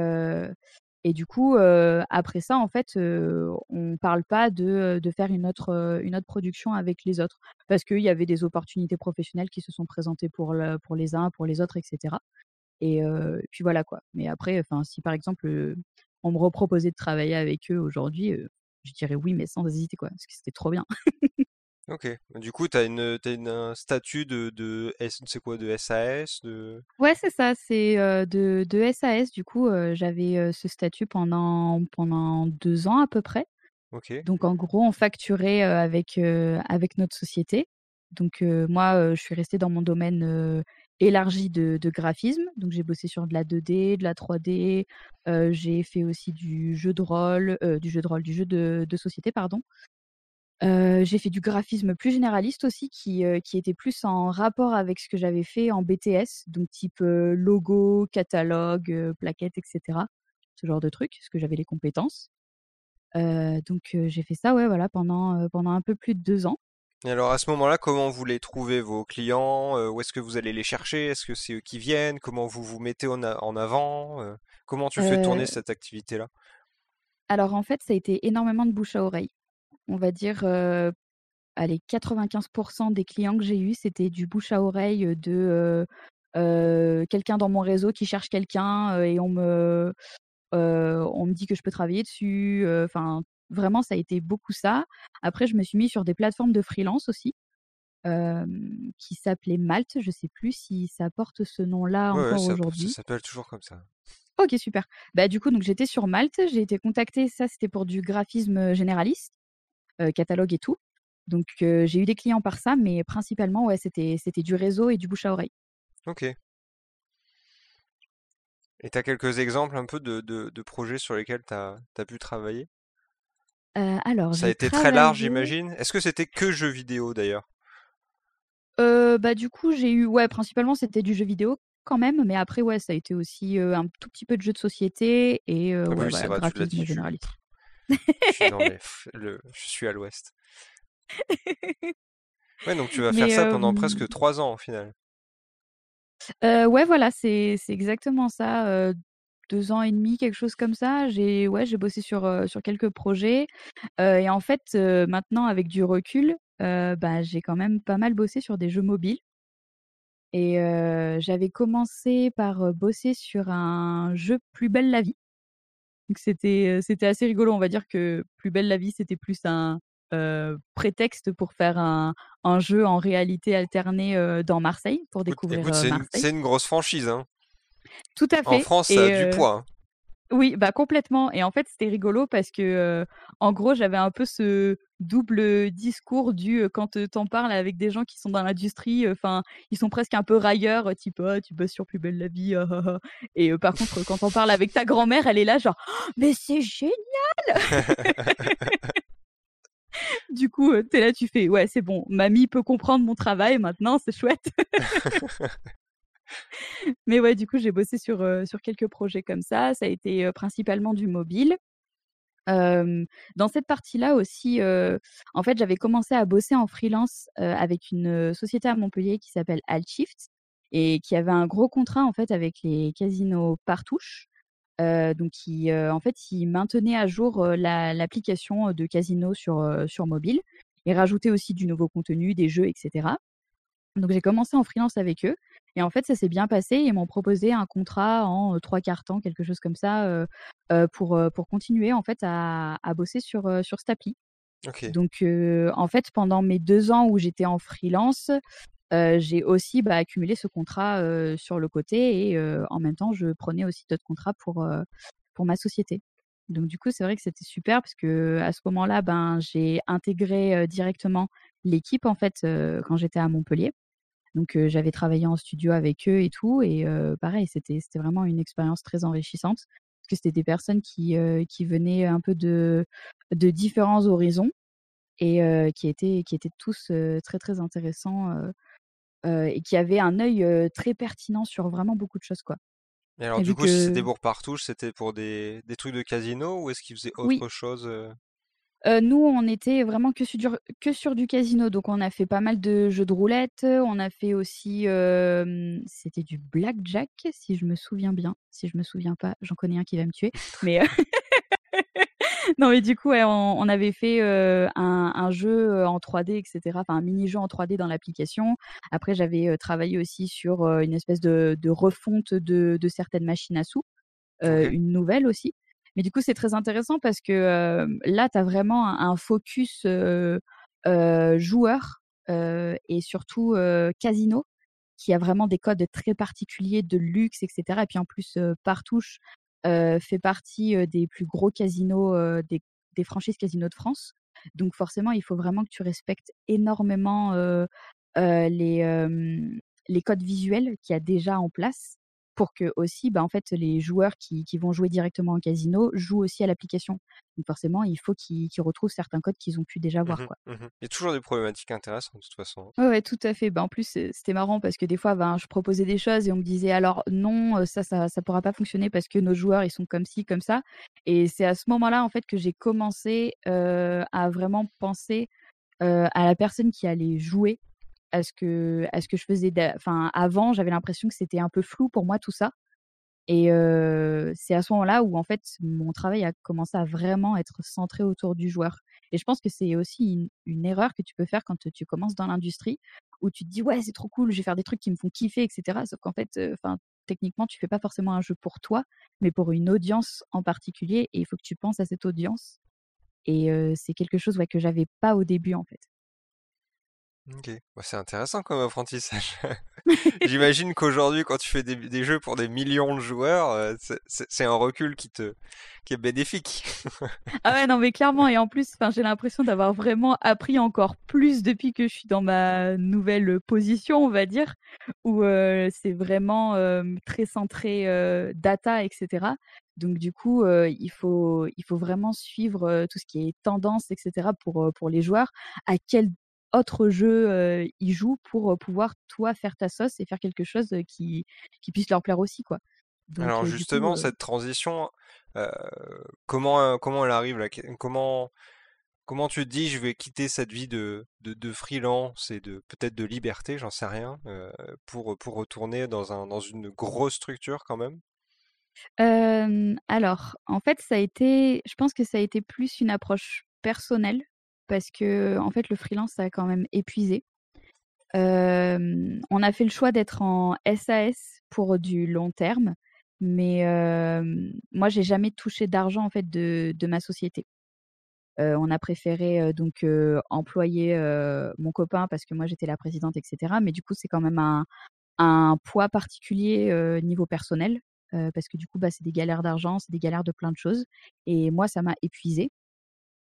et du coup, après ça, en fait, on ne parle pas de, de faire une autre, une autre production avec les autres. Parce qu'il y avait des opportunités professionnelles qui se sont présentées pour, le, pour les uns, pour les autres, etc. Et puis voilà quoi. Mais après, si par exemple, on me reproposait de travailler avec eux aujourd'hui, je dirais oui, mais sans hésiter quoi, parce que c'était trop bien. Ok. Du coup, tu as, une, une, un statut de, de c'est quoi, de SAS de... Ouais, c'est ça, c'est de, de SAS. Du coup, j'avais ce statut pendant, pendant deux ans à peu près. Ok. Donc, en gros, on facturait avec, avec notre société. Donc, moi, je suis restée dans mon domaine élargi de, de graphisme. Donc, j'ai bossé sur de la 2D, de la 3D. j'ai fait aussi du jeu de rôle, du jeu de rôle, du jeu de, de société, pardon j'ai fait du graphisme plus généraliste aussi qui, qui était plus en rapport avec ce que j'avais fait en BTS, donc type, logo, catalogue, plaquettes etc. Ce genre de trucs, parce que j'avais les compétences. donc j'ai fait ça, ouais, voilà, pendant, pendant un peu plus de deux ans. Et alors à ce moment-là, comment vous les trouvez vos clients? où est-ce que vous allez les chercher? Est-ce que c'est eux qui viennent? Comment vous vous mettez en en avant? comment tu fais tourner cette activité-là? alors en fait, ça a été énormément de bouche à oreille on va dire, allez, 95% des clients que j'ai eus, c'était du bouche à oreille, de, quelqu'un dans mon réseau qui cherche quelqu'un, et on me on me dit que je peux travailler dessus, enfin, vraiment ça a été beaucoup ça. Après je me suis mis sur des plateformes de freelance aussi, qui s'appelaient Malte. Je sais plus si ça porte ce nom-là encore aujourd'hui. ça s'appelle toujours comme ça. OK, super. Bah, du coup, donc j'étais sur Malte, j'ai été contactée, ça c'était pour du graphisme, généraliste. Catalogue et tout. Donc j'ai eu des clients par ça, mais principalement, ouais, c'était, c'était du réseau et du bouche à oreille. Ok. Et tu as quelques exemples un peu de, de, projets sur lesquels tu as, pu travailler? Euh, alors, Ça a été très large, j'imagine. Est-ce que c'était que jeux vidéo d'ailleurs? Bah, du coup, j'ai eu ouais, principalement, c'était du jeu vidéo quand même, mais après, ouais, ça a été aussi, un tout petit peu de jeux de société et Ah ouais, oui, voilà, vrai, graphisme généraliste. Je suis dans les le je suis à l'ouest. Ouais, donc tu vas faire Mais ça pendant presque 3 ans, au final? Heu, ouais, voilà, c'est c'est exactement ça, heu, 2 ans et demi, quelque chose comme ça. J'ai ouais, j'ai bossé sur, sur quelques projets, et en fait, maintenant avec du recul, bah, j'ai quand même pas mal bossé sur des jeux mobiles et j'avais commencé par, bosser sur un jeu Plus belle la vie. Donc c'était, c'était assez rigolo. On va dire que Plus belle la vie, c'était plus un, prétexte pour faire un un jeu en réalité alternée, dans Marseille, pour découvrir, écoute, Marseille. c'est une grosse franchise, hein. Tout à En fait France, ça a du poids, hein. Oui, bah, complètement et en fait, c'était rigolo parce que, en gros, j'avais un peu ce double discours du, quand, heu, tu en parles avec des gens qui sont dans l'industrie, enfin, ils sont presque un peu railleurs, type: «Ah, tu bosses sur Plus belle la vie, ah ah ah» et par contre, quand tu en parles avec ta grand-mère, elle est là genre: «Mais c'est génial!» Du coup, heu, tu es là, tu fais: «Ouais, c'est bon, mamie peut comprendre mon travail maintenant, c'est chouette». Mais ouais, du coup, j'ai bossé sur, sur quelques projets comme ça. Ça a été, principalement du mobile. Dans cette partie-là aussi, en fait, j'avais commencé à bosser en freelance, avec une, société à Montpellier qui s'appelle Altshift et qui avait un gros contrat, en fait, avec les casinos Partouche. Donc qui, en fait, ils maintenaient à jour, l'application, de casino sur, sur mobile et rajoutaient aussi du nouveau contenu, des jeux et cetera. Donc j'ai commencé en freelance avec eux et en fait, ça s'est bien passé. Ils m'ont proposé un contrat en, heu, 3/4 temps, quelque chose comme ça, pour, pour continuer en fait à à bosser sur, sur cette appli. Donc en fait, pendant mes 2 ans où j'étais en freelance, j'ai aussi, bah, accumulé ce contrat, sur le côté et en même temps, je prenais aussi d'autres contrats pour, pour ma société. Donc du coup, c'est vrai que c'était super parce qu'à ce moment-là, ben, j'ai intégré, directement l'équipe en fait, quand j'étais à Montpellier. Donc j'avais travaillé en studio avec eux et tout et pareil, c'était c'était vraiment une expérience très enrichissante parce que c'était des personnes qui, qui venaient un peu de de différents horizons et qui étaient qui étaient tous, très, très intéressants, et qui avaient un œil, très pertinent sur vraiment beaucoup de choses, quoi. Et alors Et du coup, si c'était pour Partouche, c'était pour des des trucs de casino ou est-ce qu'ils faisaient oui, autre chose, nous, on était vraiment que sur dur que sur du casino, donc on a fait pas mal de jeux de roulette, on a fait aussi, c'était du blackjack, si je me souviens bien. Si je me souviens pas, j'en connais un qui va me tuer, mais Non, mais du coup, ouais, on on avait fait, un un jeu, en 3D et cetera, enfin un mini-jeu en 3D dans l'application. Après, j'avais, travaillé aussi sur, une espèce de de refonte de de certaines machines à sous, OK. une nouvelle aussi. Mais du coup, c'est très intéressant parce que, là, tu as vraiment un focus, joueur, et surtout, casino, qui a vraiment des codes très particuliers de luxe et cetera et puis en plus, Partouche, fait partie, des plus gros casinos, des franchises casinos de France. Donc forcément, il faut vraiment que tu respectes énormément, les, les codes visuels qu'il y a déjà en place pour que aussi, bah, en fait, les joueurs qui qui vont jouer directement au casino jouent aussi à l'application. Donc forcément, il faut qu'ils retrouvent certains codes qu'ils ont pu déjà voir, Mmh quoi. mh. Mmh Il y a toujours des problématiques intéressantes de toute façon, hein. Ouais, tout à fait. Bah, en plus, c'était marrant parce que des fois, ben, je proposais des choses et on me disait: «Alors non, ça ça ça pourra pas fonctionner parce que nos joueurs, ils sont comme ci, comme ça» et c'est à ce moment-là, en fait, que j'ai commencé, à vraiment penser, à la personne qui allait jouer, à ce que à ce que je faisais enfin, avant, j'avais l'impression que c'était un peu flou pour moi tout ça et c'est à ce moment-là où en fait mon travail a commencé à vraiment être centré autour du joueur et je pense que c'est aussi une erreur que tu peux faire quand, tu commences dans l'industrie où tu te dis: «Ouais, c'est trop cool, je vais faire des trucs qui me font kiffer et cetera». Sauf qu'en fait, techniquement, tu fais pas forcément un jeu pour toi, mais pour une audience en particulier et il faut que tu penses à cette audience et c'est quelque chose, ouais, que j'avais pas au début, en fait. OK. Bah, c'est intéressant comme apprentissage. J'imagine qu'aujourd'hui, quand tu fais des des jeux pour des millions de joueurs, heu, c'est c'est c'est un recul qui te qui est bénéfique. Ah ouais, non, mais clairement et en plus, enfin, j'ai l'impression d'avoir vraiment appris encore plus depuis que je suis dans ma nouvelle, position, on va dire, où, heu, c'est vraiment, très centré, data et cetera. Donc du coup, il faut il faut vraiment suivre, tout ce qui est tendance et cetera pour, pour les joueurs. À quel autre jeu ils jouent pour pouvoir toi faire ta sauce et faire quelque chose qui, qui puisse leur plaire aussi quoi. Alors justement cette transition, comment comment elle arrive là? Comment comment tu te dis je vais quitter cette vie de, de, freelance et de peut-être de liberté, j'en sais rien, pour pour retourner dans un dans une grosse structure quand même? Alors, en fait, ça a été je pense que ça a été plus une approche personnelle parce que, en fait, le freelance, ça a quand même épuisé. on a fait le choix d'être en SAS pour du long terme, mais moi, j'ai jamais touché d'argent, en fait, de ma société. on a préféré, donc employer, mon copain parce que moi, j'étais la présidente etc. mais du coup, c'est quand même un un poids particulier, niveau personnel parce que du coup, bah, c'est des galères d'argent, c'est des galères de plein de choses. Et moi, ça m'a épuisée.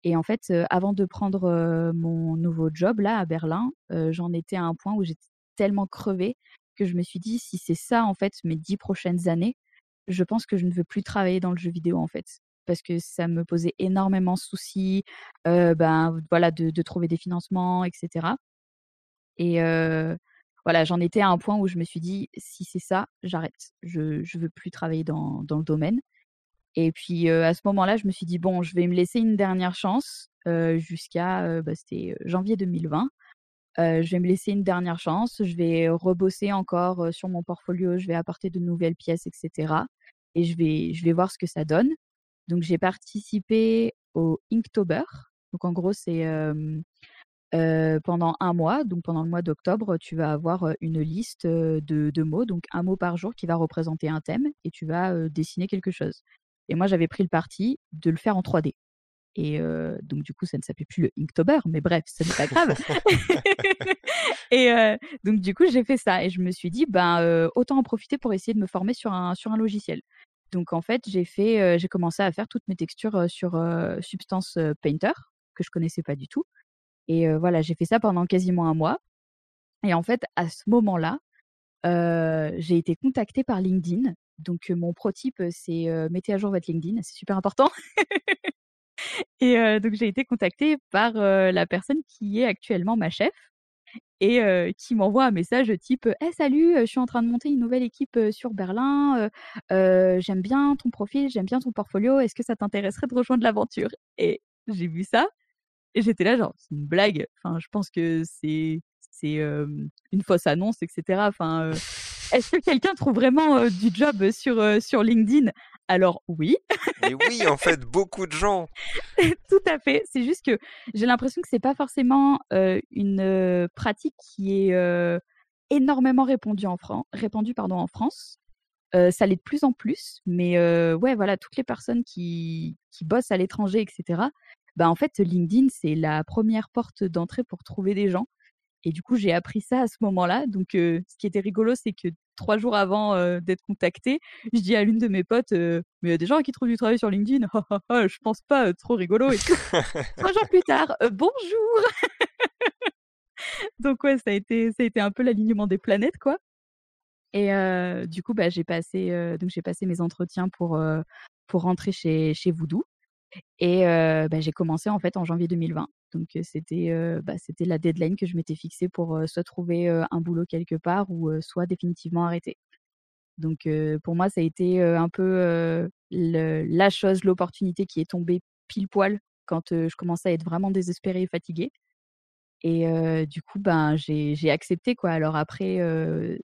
Et en fait, avant de prendre mon nouveau job là à Berlin, j'en étais à un point où j'étais tellement crevée que je me suis dit si c'est ça en fait mes dix prochaines années, je pense que je ne veux plus travailler dans le jeu vidéo en fait parce que ça me posait énormément de soucis, ben voilà de, trouver des financements, etc. Et voilà, j'en étais à un point où je me suis dit, si c'est ça, j'arrête. Je ne veux plus travailler dans, le domaine. Et puis à ce moment-là, je me suis dit, bon, je vais me laisser une dernière chance jusqu'à, bah, c'était janvier 2020. je vais me laisser une dernière chance, je vais rebosser encore sur mon portfolio, je vais apporter de nouvelles pièces, etc. Et je vais, je vais voir ce que ça donne. Donc j'ai participé au Inktober. Donc en gros, c'est pendant un mois, donc pendant le mois d'octobre, tu vas avoir une liste de, mots, donc un mot par jour qui va représenter un thème et tu vas dessiner quelque chose. Et moi, j'avais pris le parti de le faire en 3D. Et donc, du coup, ça ne s'appelait plus le Inktober, mais bref, ce n'est pas grave. et donc, du coup, j'ai fait ça et je me suis dit, ben, autant en profiter pour essayer de me former sur un, sur un logiciel. Donc, en fait, j'ai fait, j'ai commencé à faire toutes mes textures sur Substance Painter, que je connaissais pas du tout. Et voilà, j'ai fait ça pendant quasiment un mois. Et en fait, à ce moment-là, j'ai été contactée par LinkedIn. Donc, mon pro-type, c'est mettez à jour votre LinkedIn, c'est super important. et donc, j'ai été contactée par la personne qui est actuellement ma chef et qui m'envoie un message type «Eh salut, je suis en train de monter une nouvelle équipe sur Berlin. j'aime bien ton profil, j'aime bien ton portfolio. Est-ce que ça t'intéresserait de rejoindre l'aventure? Et j'ai vu ça et j'étais là, genre, c'est une blague. Enfin, je pense que c'est c'est une fausse annonce, etc. Enfin, est-ce que quelqu'un trouve vraiment du job sur, sur LinkedIn? Alors oui. Mais oui, en fait, beaucoup de gens. Tout à fait. C'est juste que j'ai l'impression que c'est pas forcément une pratique qui est énormément répandue en, répandue, pardon, en France. ça l'est de plus en plus, mais ouais, voilà, toutes les personnes qui, qui bossent à l'étranger, etc., bah, en fait, LinkedIn, c'est la première porte d'entrée pour trouver des gens. Et du coup, j'ai appris ça à ce moment-là. Donc, ce qui était rigolo, c'est que trois jours avant d'être contactée, je dis à l'une de mes potes, mais il y a des gens qui trouvent du travail sur LinkedIn? je pense pas, trop rigolo. Trois jours plus tard, bonjour. donc ouais, ça a été, ça a été un peu l'alignement des planètes, quoi. Et du coup, bah, j'ai passé, donc passé mes entretiens pour pour rentrer chez chez Voodoo. Et bah, j'ai commencé en fait en janvier 2020. Donc c'était bah, c'était la deadline que je m'étais fixée pour soit trouver un boulot quelque part ou soit définitivement arrêter. Donc pour moi, ça a été un peu la chose, l'opportunité qui est tombée pile poil quand je commençais à être vraiment désespérée et fatiguée. Et du coup, ben, j'ai accepté quoi. Alors après,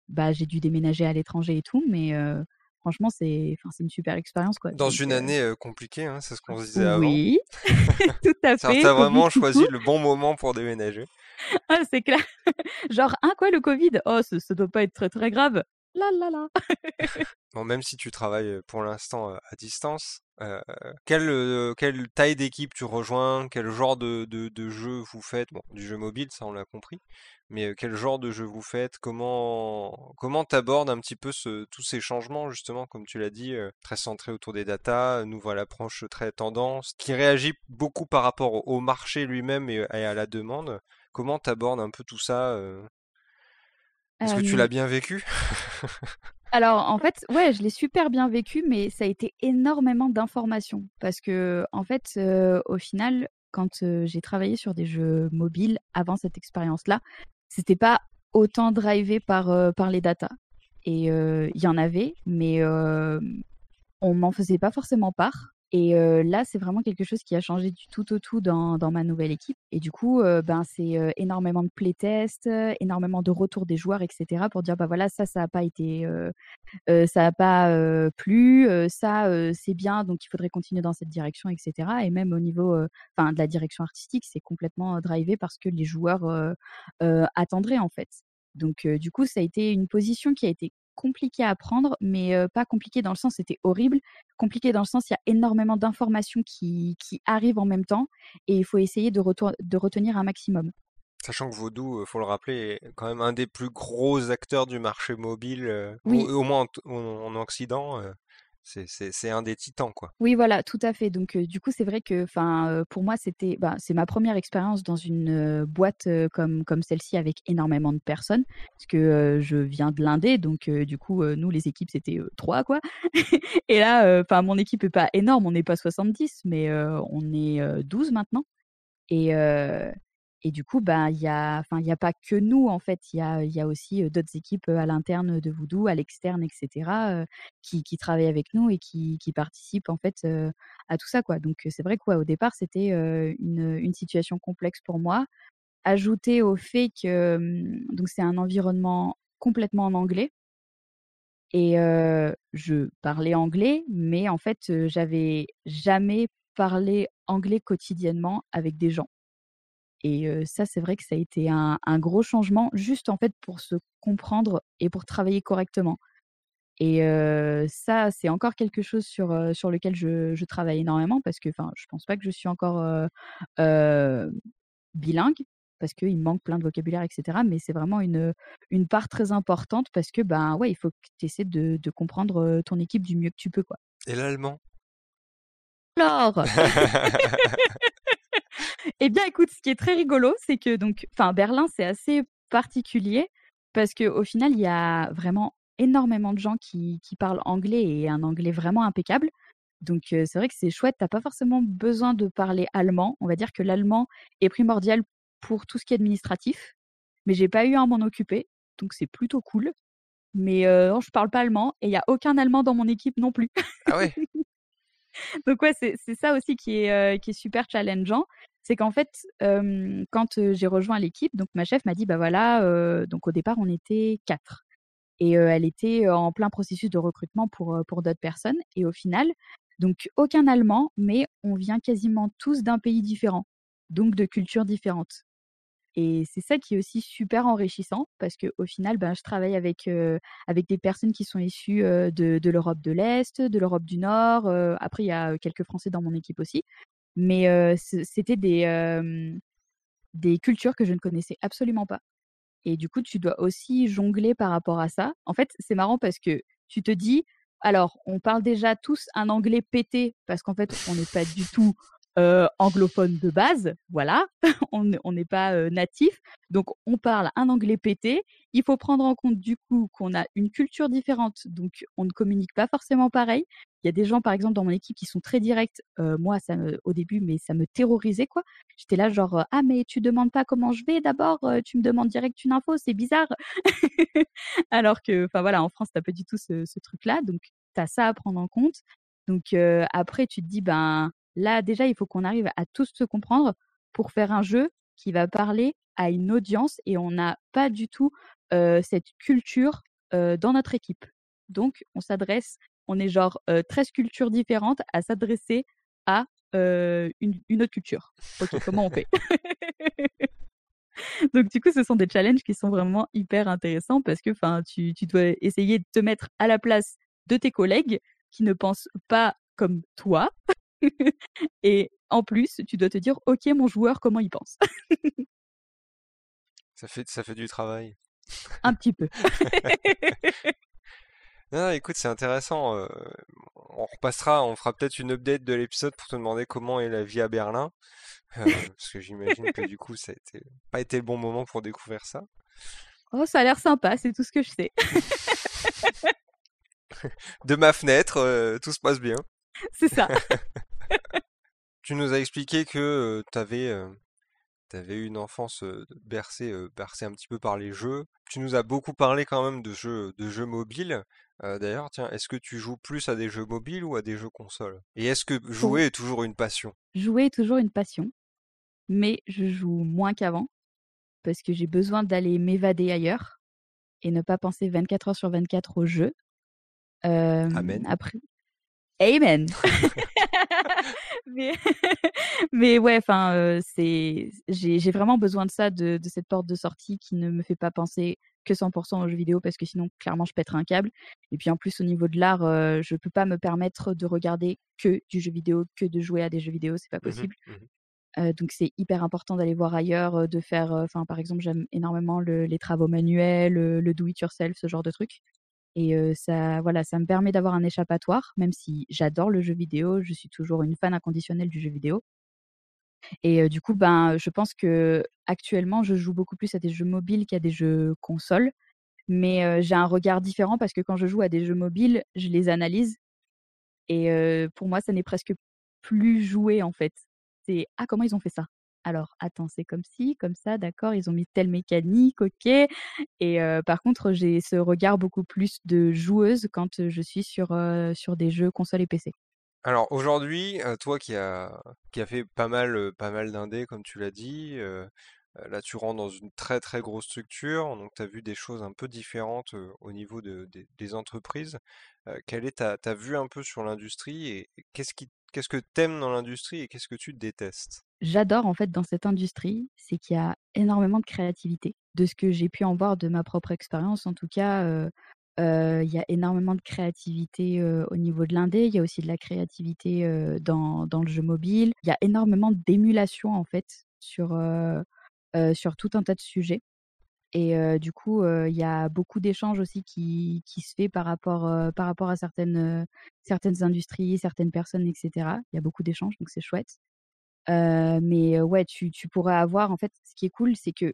bah, j'ai dû déménager à l'étranger et tout, mais franchement, c'est une super expérience. Quoi. Dans une année compliquée, hein, c'est ce qu'on se disait avant. Oui, tout à fait. Tu as vraiment choisi le bon moment pour déménager. Ah, c'est clair. Genre, hein, quoi, le Covid? Oh, ça, ne doit pas être très, très grave. Là, là, là. bon, même si tu travailles pour l'instant à distance, quelle, quelle taille d'équipe tu rejoins? Quel genre de, de, jeu vous faites? Bon, du jeu mobile, ça on l'a compris. Mais quel genre de jeu vous faites? Comment comment t'abordes un petit peu ce, tous ces changements justement, comme tu l'as dit, très centré autour des datas, nouvelle approche très tendance, qui réagit beaucoup par rapport au, marché lui-même et, à la demande? Comment t'abordes un peu tout ça Est-ce que tu l'as bien vécu? Alors, en fait, ouais, je l'ai super bien vécu, mais ça a été énormément d'informations. Parce que, en fait, au final, quand j'ai travaillé sur des jeux mobiles avant cette expérience-là, c'était pas autant drivé par, par les datas. Et il y en avait, mais on m'en faisait pas forcément part. Et là, c'est vraiment quelque chose qui a changé du tout au tout dans, dans ma nouvelle équipe. Et du coup, ben, c'est énormément de playtests, énormément de retours des joueurs, etc. pour dire, bah voilà, ça, ça n'a pas été, ça n'a pas plu, ça, c'est bien, donc il faudrait continuer dans cette direction, etc. Et même au niveau, enfin, de la direction artistique, c'est complètement drivé parce que les joueurs attendraient, en fait. Donc, du coup, ça a été une position qui a été compliqué à apprendre, mais pas compliqué dans le sens c'était horrible. Compliqué dans le sens il y a énormément d'informations qui, qui, arrivent en même temps et il faut essayer de, de retenir un maximum. Sachant que Vodou, faut le rappeler, est quand même un des plus gros acteurs du marché mobile, au, moins en, en Occident c'est un des titans, quoi. Oui, voilà, tout à fait. Donc, du coup, c'est vrai que, enfin, pour moi, c'était, bah, c'est ma première expérience dans une boîte comme comme celle-ci avec énormément de personnes, parce que je viens de l'Indé, donc du coup, nous, les équipes, c'était trois, quoi. Et là, enfin, mon équipe est pas énorme, on n'est pas 70, mais on est 12 maintenant. Et et du coup, bah, il y a, pas que nous en fait. Il y a, y a aussi d'autres équipes à l'interne de Voodoo, à l'externe, etc., qui, qui travaillent avec nous et qui, qui participent en fait à tout ça, quoi. Donc c'est vrai quoi, au départ, c'était une, une situation complexe pour moi. Ajouté au fait que donc c'est un environnement complètement en anglais. Et je parlais anglais, mais en fait, j'avais jamais parlé anglais quotidiennement avec des gens. Et ça, c'est vrai que ça a été un, gros changement, juste en fait pour se comprendre et pour travailler correctement. Et ça, c'est encore quelque chose sur, sur lequel je, travaille énormément parce que je pense pas que je suis encore bilingue parce qu'il me manque plein de vocabulaire, etc. Mais c'est vraiment une, une part très importante parce que ben ouais, il faut que tu essaies de, de comprendre ton équipe du mieux que tu peux. Quoi. Et l'allemand? Alors Eh bien, écoute, ce qui est très rigolo, c'est que donc, enfin, Berlin, c'est assez particulier parce qu'au final, il y a vraiment énormément de gens qui, qui, parlent anglais et un anglais vraiment impeccable. Donc, c'est vrai que c'est chouette. T'as pas forcément besoin de parler allemand. On va dire que l'allemand est primordial pour tout ce qui est administratif. Mais j'ai pas eu à m'en occuper, donc c'est plutôt cool. Mais euh, je parle pas allemand et il y a aucun allemand dans mon équipe non plus. Ah ouais? donc ouais, c'est ça aussi qui est, qui est super challengeant c'est qu'en fait, quand j'ai rejoint l'équipe, donc ma chef m'a dit, bah voilà, donc au départ, on était quatre. Et elle était en plein processus de recrutement pour, d'autres personnes. Et au final, donc aucun Allemand, mais on vient quasiment tous d'un pays différent, donc de cultures différentes. Et c'est ça qui est aussi super enrichissant parce qu'au final, ben, je travaille avec, des personnes qui sont issues de l'Europe de l'Est, de l'Europe du Nord. après, il y a quelques Français dans mon équipe aussi. Mais c'était des, des cultures que je ne connaissais absolument pas. Et du coup, tu dois aussi jongler par rapport à ça. En fait, c'est marrant parce que tu te dis, alors, on parle déjà tous un anglais pété parce qu'en fait, on n'est pas du tout anglophone de base, voilà, on n'est pas natif, donc on parle un anglais pété. Il faut prendre en compte du coup qu'on a une culture différente, donc on ne communique pas forcément pareil. Il y a des gens, par exemple, dans mon équipe qui sont très directs. moi, ça au début, mais ça me terrorisait, quoi. J'étais là, genre, ah, mais tu demandes pas comment je vais d'abord, tu me demandes direct une info, c'est bizarre. Alors que, enfin voilà, en France, t'as pas du tout ce, truc-là, donc tu as ça à prendre en compte. Donc après, tu te dis, ben, Là, déjà, il faut qu'on arrive à tous se comprendre pour faire un jeu qui va parler à une audience et on n'a pas du tout cette culture dans notre équipe. Donc, on s'adresse, on est genre 13 cultures différentes à s'adresser à une, autre culture. Ok, comment on fait? Donc, du coup, ce sont des challenges qui sont vraiment hyper intéressants parce que tu, tu dois essayer de te mettre à la place de tes collègues qui ne pensent pas comme toi et en plus, tu dois te dire, OK, mon joueur, comment il pense? Ça, fait, ça fait du travail. Un petit peu. Non, écoute, c'est intéressant. on repassera, on fera peut-être une update de l'épisode pour te demander comment est la vie à Berlin. parce que j'imagine que du coup, ça n'a pas été le bon moment pour découvrir ça. Oh, ça a l'air sympa, c'est tout ce que je sais. de ma fenêtre, tout se passe bien. C'est ça. Tu nous as expliqué que tu avais, eu une enfance bercée, bercée un petit peu par les jeux. Tu nous as beaucoup parlé quand même de jeux, de jeux mobiles. D'ailleurs, tiens, est-ce que tu joues plus à des jeux mobiles ou à des jeux consoles? Et est-ce que jouer est toujours une passion? Jouer est toujours une passion, mais je joue moins qu'avant parce que j'ai besoin d'aller m'évader ailleurs et ne pas penser 24 heures sur 24 au jeu. Amen. Après, Amen. mais, mais ouais, enfin, c'est, j'ai, vraiment besoin de ça, de, de, cette porte de sortie qui ne me fait pas penser que 100% aux jeux vidéo parce que sinon, clairement, je pèterai un câble. Et puis en plus, au niveau de l'art, je peux pas me permettre de regarder que du jeu vidéo, que de jouer à des jeux vidéo, c'est pas mmh possible. Mmh donc c'est hyper important d'aller voir ailleurs, de faire, enfin par exemple j'aime énormément les travaux manuels, le do it yourself, ce genre de trucs. Et ça, voilà, ça me permet d'avoir un échappatoire, même si j'adore le jeu vidéo, je suis toujours une fan inconditionnelle du jeu vidéo. Et du coup, ben, je pense que actuellement, je joue beaucoup plus à des jeux mobiles qu'à des jeux consoles. Mais j'ai un regard différent parce que quand je joue à des jeux mobiles, je les analyse. Et pour moi, ça n'est presque plus joué en fait. C'est ah comment ils ont fait ça? Alors attends, c'est comme ci, comme ça, d'accord, ils ont mis telle mécanique, ok. Et par contre, j'ai ce regard beaucoup plus de joueuse quand je suis sur, sur des jeux console et PC. Alors aujourd'hui, toi qui as, qui a fait pas mal, pas mal d'indés, comme tu l'as dit, là tu rentres dans une très très grosse structure, donc tu as vu des choses un peu différentes au niveau des entreprises. quelle est ta, vue un peu sur l'industrie et qu'est-ce qui Qu'est-ce que t'aimes dans l'industrie et qu'est-ce que tu détestes? J'adore en fait dans cette industrie, c'est qu'il y a énormément de créativité. De ce que j'ai pu en voir de ma propre expérience, en tout cas, il y a énormément de créativité au niveau de l'indé. Il y a aussi de la créativité dans, dans, le jeu mobile. Il y a énormément d'émulation en fait sur, sur tout un tas de sujets. Et du coup, il y a beaucoup d'échanges aussi qui, qui se fait par rapport, par rapport à certaines, certaines industries, certaines personnes, etc. Il y a beaucoup d'échanges, donc c'est chouette. mais ouais, tu, tu pourrais avoir, en fait, ce qui est cool, c'est que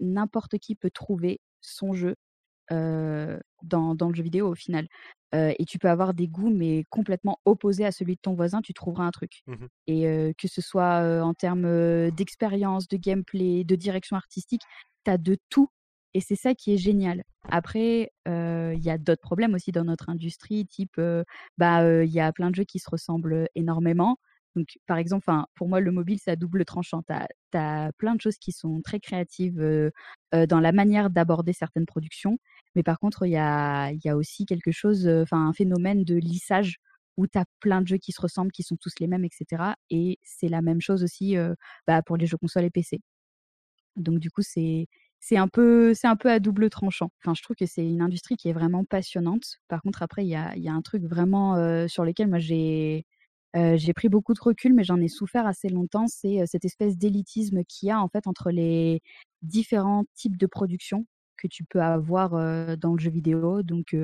n'importe qui peut trouver son jeu dans, dans, le jeu vidéo au final. et tu peux avoir des goûts, mais complètement opposés à celui de ton voisin, tu trouveras un truc. Mmh et que ce soit en termes d'expérience, de gameplay, de direction artistique, de tout et c'est ça qui est génial. Après, il y a d'autres problèmes aussi dans notre industrie, type, bah, il y a plein de jeux qui se ressemblent énormément. Donc, par exemple, pour moi, le mobile, à double tranchant. Tu as, plein de choses qui sont très créatives dans la manière d'aborder certaines productions. Mais par contre, il y a, y a aussi quelque chose, enfin, un phénomène de lissage où tu as plein de jeux qui se ressemblent, qui sont tous les mêmes, etc. Et c'est la même chose aussi bah, pour les jeux consoles et PC. Donc du coup, c'est c'est un peu c'est un peu à double tranchant. Enfin, je trouve que c'est une industrie qui est vraiment passionnante. Par contre, après, il y a, y a un truc vraiment sur lequel moi j'ai j'ai pris beaucoup de recul, mais j'en ai souffert assez longtemps. C'est cette espèce d'élitisme qu'il y a en fait entre les différents types de production que tu peux avoir dans le jeu vidéo, donc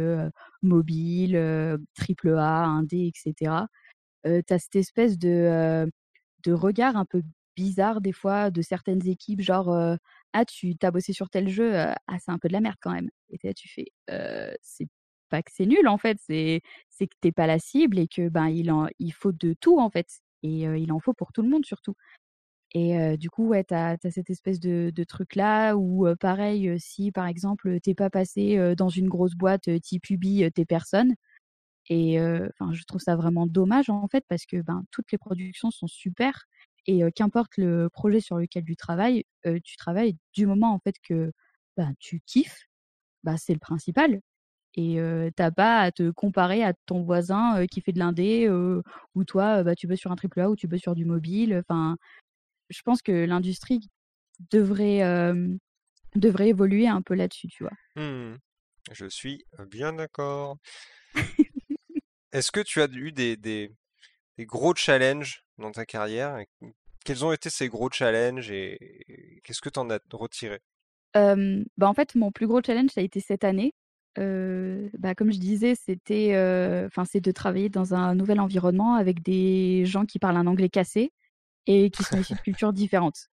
mobile, triple A, indé, etc. tu as cette espèce de, de regard un peu bizarre des fois de certaines équipes, genre ah tu as bossé sur tel jeu, ah c'est un peu de la merde quand même. Et là tu fais c'est pas que c'est nul en fait, c'est c'est que t'es pas la cible et que ben il en il faut de tout en fait et il en faut pour tout le monde surtout. Et du coup, ouais, tu as, cette espèce de, de truc-là où, pareil, si par exemple, t'es pas passé dans une grosse boîte type Ubi, t'es personne. Et je trouve ça vraiment dommage en fait parce que ben, toutes les productions sont super et qu'importe le projet sur lequel tu travailles, tu travailles du moment en fait que bah, tu kiffes, bah, c'est le principal. Et t'as pas à te comparer à ton voisin qui fait de l'indé ou toi bah, tu veux sur un triple A ou tu veux sur du mobile. Enfin, je pense que l'industrie devrait devrait évoluer un peu là-dessus, tu vois. Mmh. Je suis bien d'accord. Est-ce que tu as eu des, des, des gros challenges dans ta carrière Quels ont été ces gros challenges et qu'est-ce que tu en as retiré? Bah en fait, mon plus gros challenge, ça a été cette année. bah, comme je disais, c'était, enfin, c'est de travailler dans un nouvel environnement avec des gens qui parlent un anglais cassé et qui sont issus de cultures différentes.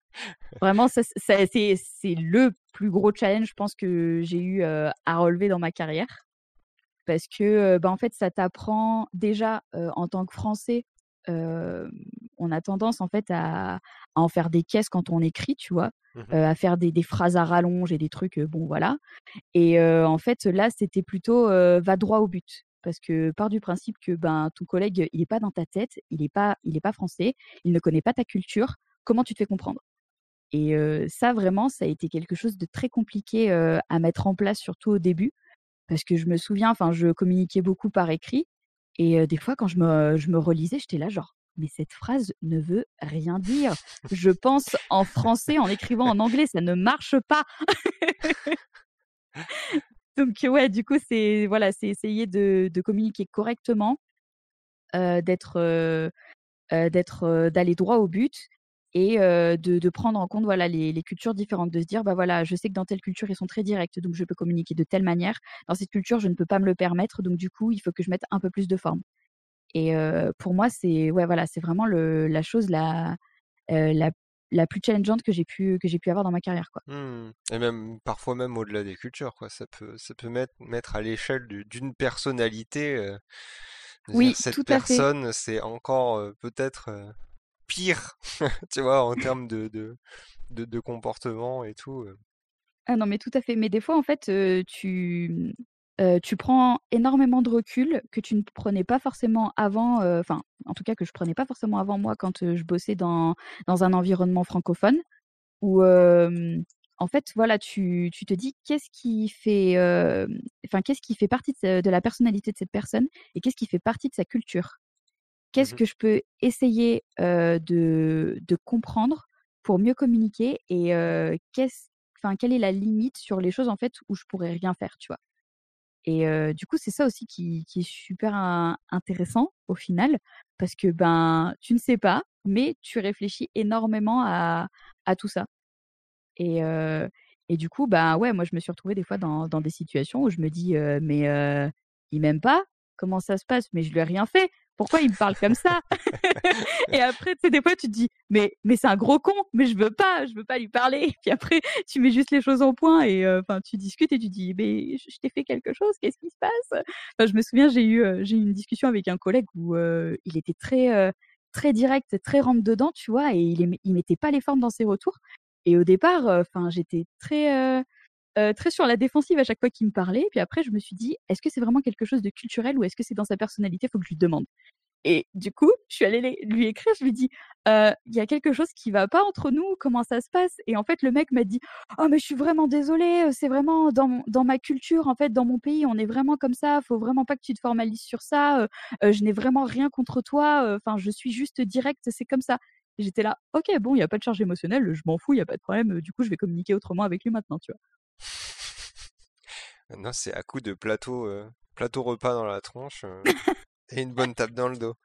Vraiment, ça, c'est, c'est le plus gros challenge, je pense, que j'ai eu à relever dans ma carrière. Parce que, bah, en fait, ça t'apprend déjà en tant que Français on a tendance en fait à, en faire des caisses quand on écrit, tu vois, Mmh à faire des, des phrases à rallonge et des trucs, bon voilà. Et en fait, là, c'était plutôt va droit au but. Parce que part du principe que ben ton collègue, il n'est pas dans ta tête, il n'est pas, il est pas français, il ne connaît pas ta culture. Comment tu te fais comprendre? Et ça, vraiment, ça a été quelque chose de très compliqué à mettre en place, surtout au début, parce que je me souviens, enfin, je communiquais beaucoup par écrit, et des fois, quand je me, je me relisais, j'étais là genre, mais cette phrase ne veut rien dire. Je pense en français en écrivant en anglais, ça ne marche pas. Donc ouais, du coup, c'est voilà, c'est essayer de, communiquer correctement, d'être, d'être, d'aller droit au but et de, de, prendre en compte voilà les, les, cultures différentes, de se dire bah voilà, je sais que dans telle culture ils sont très directs, donc je peux communiquer de telle manière. Dans cette culture, je ne peux pas me le permettre, donc du coup, il faut que je mette un peu plus de forme. Et pour moi, c'est ouais, voilà, c'est vraiment le, la chose la, la, la, plus challengeante que j'ai pu, que j'ai pu avoir dans ma carrière. Quoi. Mmh. Et même parfois même au-delà des cultures, quoi. Ça peut, ça peut mettre, mettre à l'échelle d'une personnalité. oui, cette tout personne, c'est encore peut-être pire, tu vois, en termes de, de, de, de, comportement et tout. Ah non, mais tout à fait. Mais des fois, en fait, tu, tu prends énormément de recul que tu ne prenais pas forcément avant, enfin, en tout cas que je prenais pas forcément avant moi quand je bossais dans, dans un environnement francophone, où en fait, voilà, tu, tu te dis qu'est-ce qui fait, enfin, qu'est-ce qui fait partie de, la personnalité de cette personne et qu'est-ce qui fait partie de sa culture. Qu'est-ce Mmh que je peux essayer de, de comprendre pour mieux communiquer et qu'est-ce, enfin, quelle est la limite sur les choses en fait où je pourrais rien faire, tu vois? Et du coup, c'est ça aussi qui, qui est super intéressant au final, parce que ben, tu ne sais pas, mais tu réfléchis énormément à, à tout ça. Et, et du coup, bah ouais, moi je me suis retrouvée des fois dans, dans des situations où je me dis, mais il m'aime pas Comment ça se passe? Mais je lui ai rien fait pourquoi il me parle comme ça? Et après, tu sais, des fois, tu te dis, mais, mais c'est un gros con, mais je veux pas, je veux pas lui parler. Et puis après, tu mets juste les choses au point et enfin, tu discutes et tu dis, mais je, t'ai fait quelque chose, qu'est-ce qui se passe? Enfin, Je me souviens, j'ai eu, j'ai eu une discussion avec un collègue où il était très, très direct, très rentre dedans, tu vois, et il, il mettait pas les formes dans ses retours. Et au départ, enfin, j'étais très très sur la défensive à chaque fois qu'il me parlait. Puis après, je me suis dit, est-ce que c'est vraiment quelque chose de culturel ou est-ce que c'est dans sa personnalité Faut que je lui demande? Et du coup, je suis allée lui écrire, je lui dis, il y a quelque chose qui va pas entre nous, comment ça se passe? Et en fait, le mec m'a dit, oh mais je suis vraiment désolée, c'est vraiment dans, dans ma culture, en fait, dans mon pays, on est vraiment comme ça, faut vraiment pas que tu te formalises sur ça, je n'ai vraiment rien contre toi, enfin, je suis juste directe, c'est comme ça. J'étais là, ok, bon, il n'y a pas de charge émotionnelle, je m'en fous, il n'y a pas de problème, du coup, je vais communiquer autrement avec lui maintenant, tu vois. Non, c'est à coup de plateau, plateau repas dans la tronche et une bonne tape dans le dos.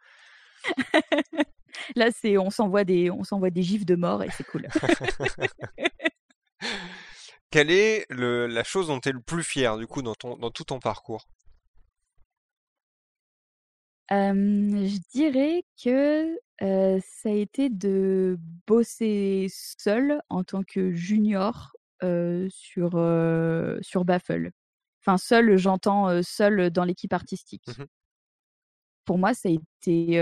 Là, c'est on s'envoie des on s'envoie des gifs de mort et c'est cool. Quelle est le, la chose dont tu es le plus fier du coup dans ton dans tout ton parcours? Je dirais que ça a été de bosser seul en tant que junior sur sur Baffle. Enfin, seul, j'entends seul dans l'équipe artistique. Mmh Pour moi, ça a été,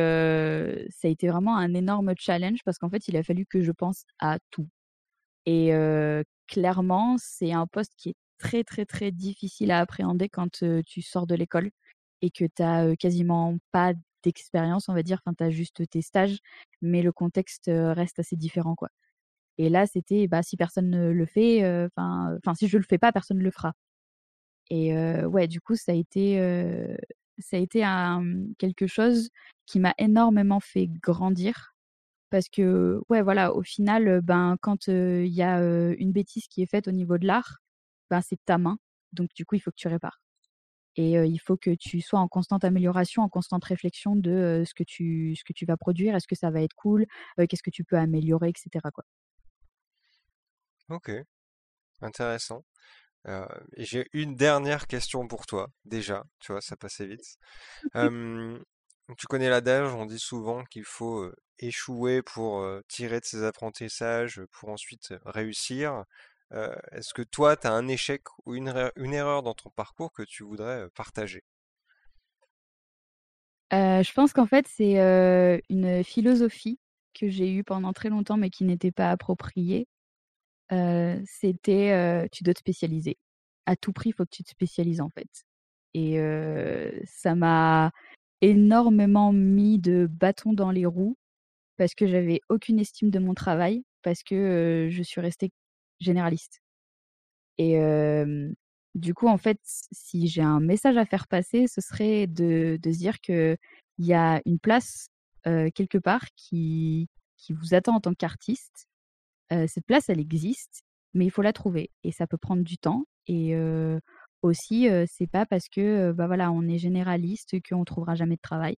ça a été vraiment un énorme challenge parce qu'en fait, il a fallu que je pense à tout. Et clairement, c'est un poste qui est très, très, très difficile à appréhender quand tu sors de l'école et que tu as quasiment pas d'expérience, on va dire. Enfin, tu as juste tes stages, mais le contexte reste assez différent, quoi. Et là, c'était, bah, si personne ne le fait, enfin, enfin, si je le fais pas, personne ne le fera. Et ouais, du coup, ça a été, ça a été un, mmh, quelque chose qui m'a énormément fait grandir parce que, ouais, voilà, au final, ben, quand il y a une bêtise qui est faite au niveau de l'art, ben, c'est ta main. Donc, du coup, il faut que tu répares. Et il faut que tu sois en constante amélioration, en constante réflexion de ce, que tu, ce que tu vas produire. Est-ce que ça va être cool Qu'est-ce que tu peux améliorer, etc. Ok, intéressant et j'ai une dernière question pour toi, déjà, tu vois, ça passait vite. tu connais l'adage, on dit souvent qu'il faut échouer pour tirer de ses apprentissages, pour ensuite réussir. Est-ce que toi, tu as un échec ou une, une, erreur dans ton parcours que tu voudrais partager? Je pense qu'en fait, c'est une philosophie que j'ai eu pendant très longtemps, mais qui n'était pas approprié, c'était tu dois te spécialiser. À tout prix, il faut que tu te spécialises en fait. Et ça m'a énormément mis de bâtons dans les roues parce que j'avais aucune estime de mon travail, parce que je suis restée généraliste. Et du coup, en fait, si j'ai un message à faire passer, ce serait de, de dire qu'il y a une place quelque part qui, qui vous attend en tant qu'artiste. Cette place, elle existe, mais il faut la trouver. Et ça peut prendre du temps. Et aussi, c'est pas parce que bah voilà, on est généraliste qu'on trouvera jamais de travail.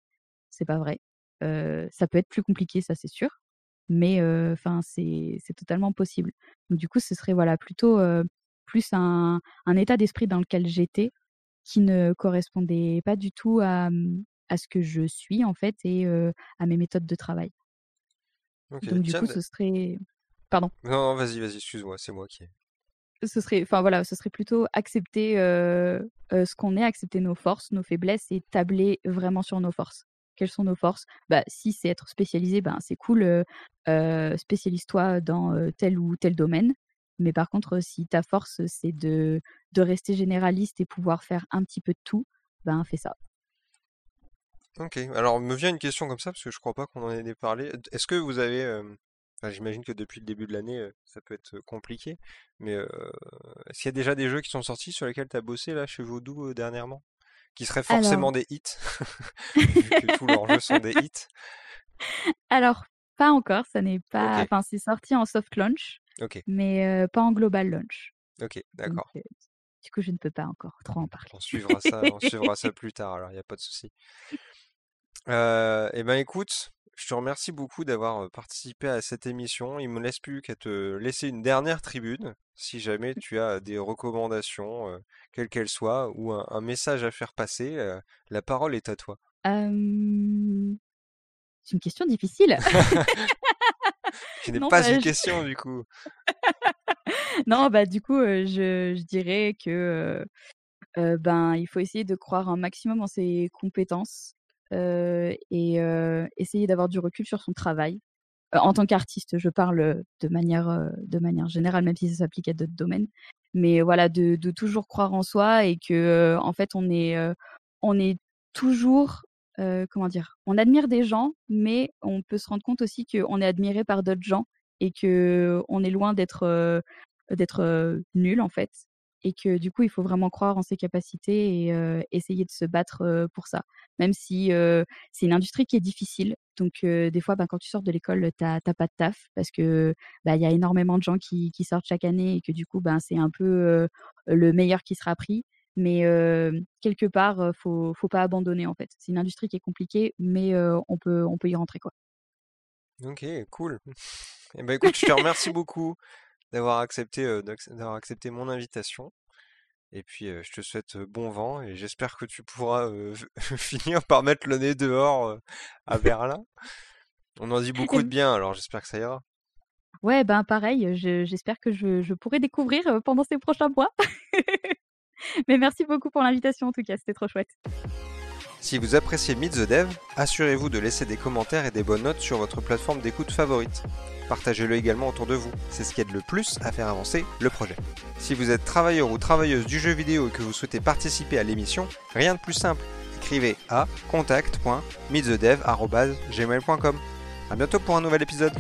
C'est pas vrai. ça peut être plus compliqué, ça c'est sûr. Mais enfin, c'est totalement possible. Donc, du coup, ce serait voilà plutôt plus un, un état d'esprit dans lequel j'étais qui ne correspondait pas du tout à, mmh, à ce que je suis en fait et à mes méthodes de travail. Donc du coup, ce serait... Pardon. Non, non vas-y, vas-y, excuse-moi, c'est moi qui... Ce serait, enfin voilà, ce serait plutôt accepter ce qu'on est, accepter nos forces, nos faiblesses et tabler vraiment sur nos forces. Quelles sont nos forces? Bah si c'est être spécialisé, ben c'est cool. spécialise-toi dans tel ou tel domaine. Mais par contre, si ta force c'est de de rester généraliste et pouvoir faire un petit peu de tout, ben fais ça. Ok, alors me vient une question comme ça, parce que je crois pas qu'on en ait parlé. Est-ce que vous avez, j'imagine que depuis le début de l'année, ça peut être compliqué, mais est-ce qu'il y a déjà des jeux qui sont sortis sur lesquels tu as bossé là chez Vodou dernièrement? Qui seraient forcément des hits, vu que tous leurs jeux sont des hits? Alors, pas encore, ça n'est pas. Enfin, c'est sorti en soft launch, mais pas en global launch. Ok, d'accord. du coup, je ne peux pas encore trop en parler. On suivra ça, on suivra ça plus tard, alors il n'y a pas de souci. Euh, eh ben écoute, je te remercie beaucoup d'avoir participé à cette émission. Il me laisse plus qu'à te laisser une dernière tribune, si jamais tu as des recommandations, quelles qu'elles soient, ou un, message à faire passer. la parole est à toi. C'est une question difficile. Qui n'est pas bah, une question du coup. non, bah du coup, je, je, dirais que ben il faut essayer de croire un maximum en ses compétences et essayer d'avoir du recul sur son travail. en tant qu'artiste, je parle de manière, de manière générale, même si ça s'applique à d'autres domaines. Mais voilà, de, toujours croire en soi et que en fait, on est, on est toujours, comment dire, on admire des gens, mais on peut se rendre compte aussi qu'on est admiré par d'autres gens et que on est loin d'être d'être nul en fait et que du coup, il faut vraiment croire en ses capacités et essayer de se battre pour ça. Même si c'est une industrie qui est difficile. Donc, des fois, ben, quand tu sors de l'école, tu n'as pas de taf parce que bah, il y a énormément de gens qui, sortent chaque année et que du coup, ben, c'est un peu le meilleur qui sera pris. Mais quelque part, faut, faut pas abandonner en fait. C'est une industrie qui est compliquée, mais on, peut, on peut y rentrer quoi. Ok, cool. Eh ben, écoute, je te remercie beaucoup d'avoir accepté, d'avoir accepté mon invitation. Et puis, je te souhaite bon vent et j'espère que tu pourras finir par mettre le nez dehors à Berlin. On en dit beaucoup de bien, alors j'espère que ça ira. Ouais, ben pareil, j'espère que je, je, pourrai découvrir pendant ces prochains mois. Mais merci beaucoup pour l'invitation en tout cas, c'était trop chouette. Si vous appréciez Meet the Dev, assurez-vous de laisser des commentaires et des bonnes notes sur votre plateforme d'écoute favorite. Partagez-le également autour de vous, c'est ce qui aide le plus à faire avancer le projet. Si vous êtes travailleur ou travailleuse du jeu vidéo et que vous souhaitez participer à l'émission, rien de plus simple. Écrivez à contact.meetthedev.gmail.com A bientôt pour un nouvel épisode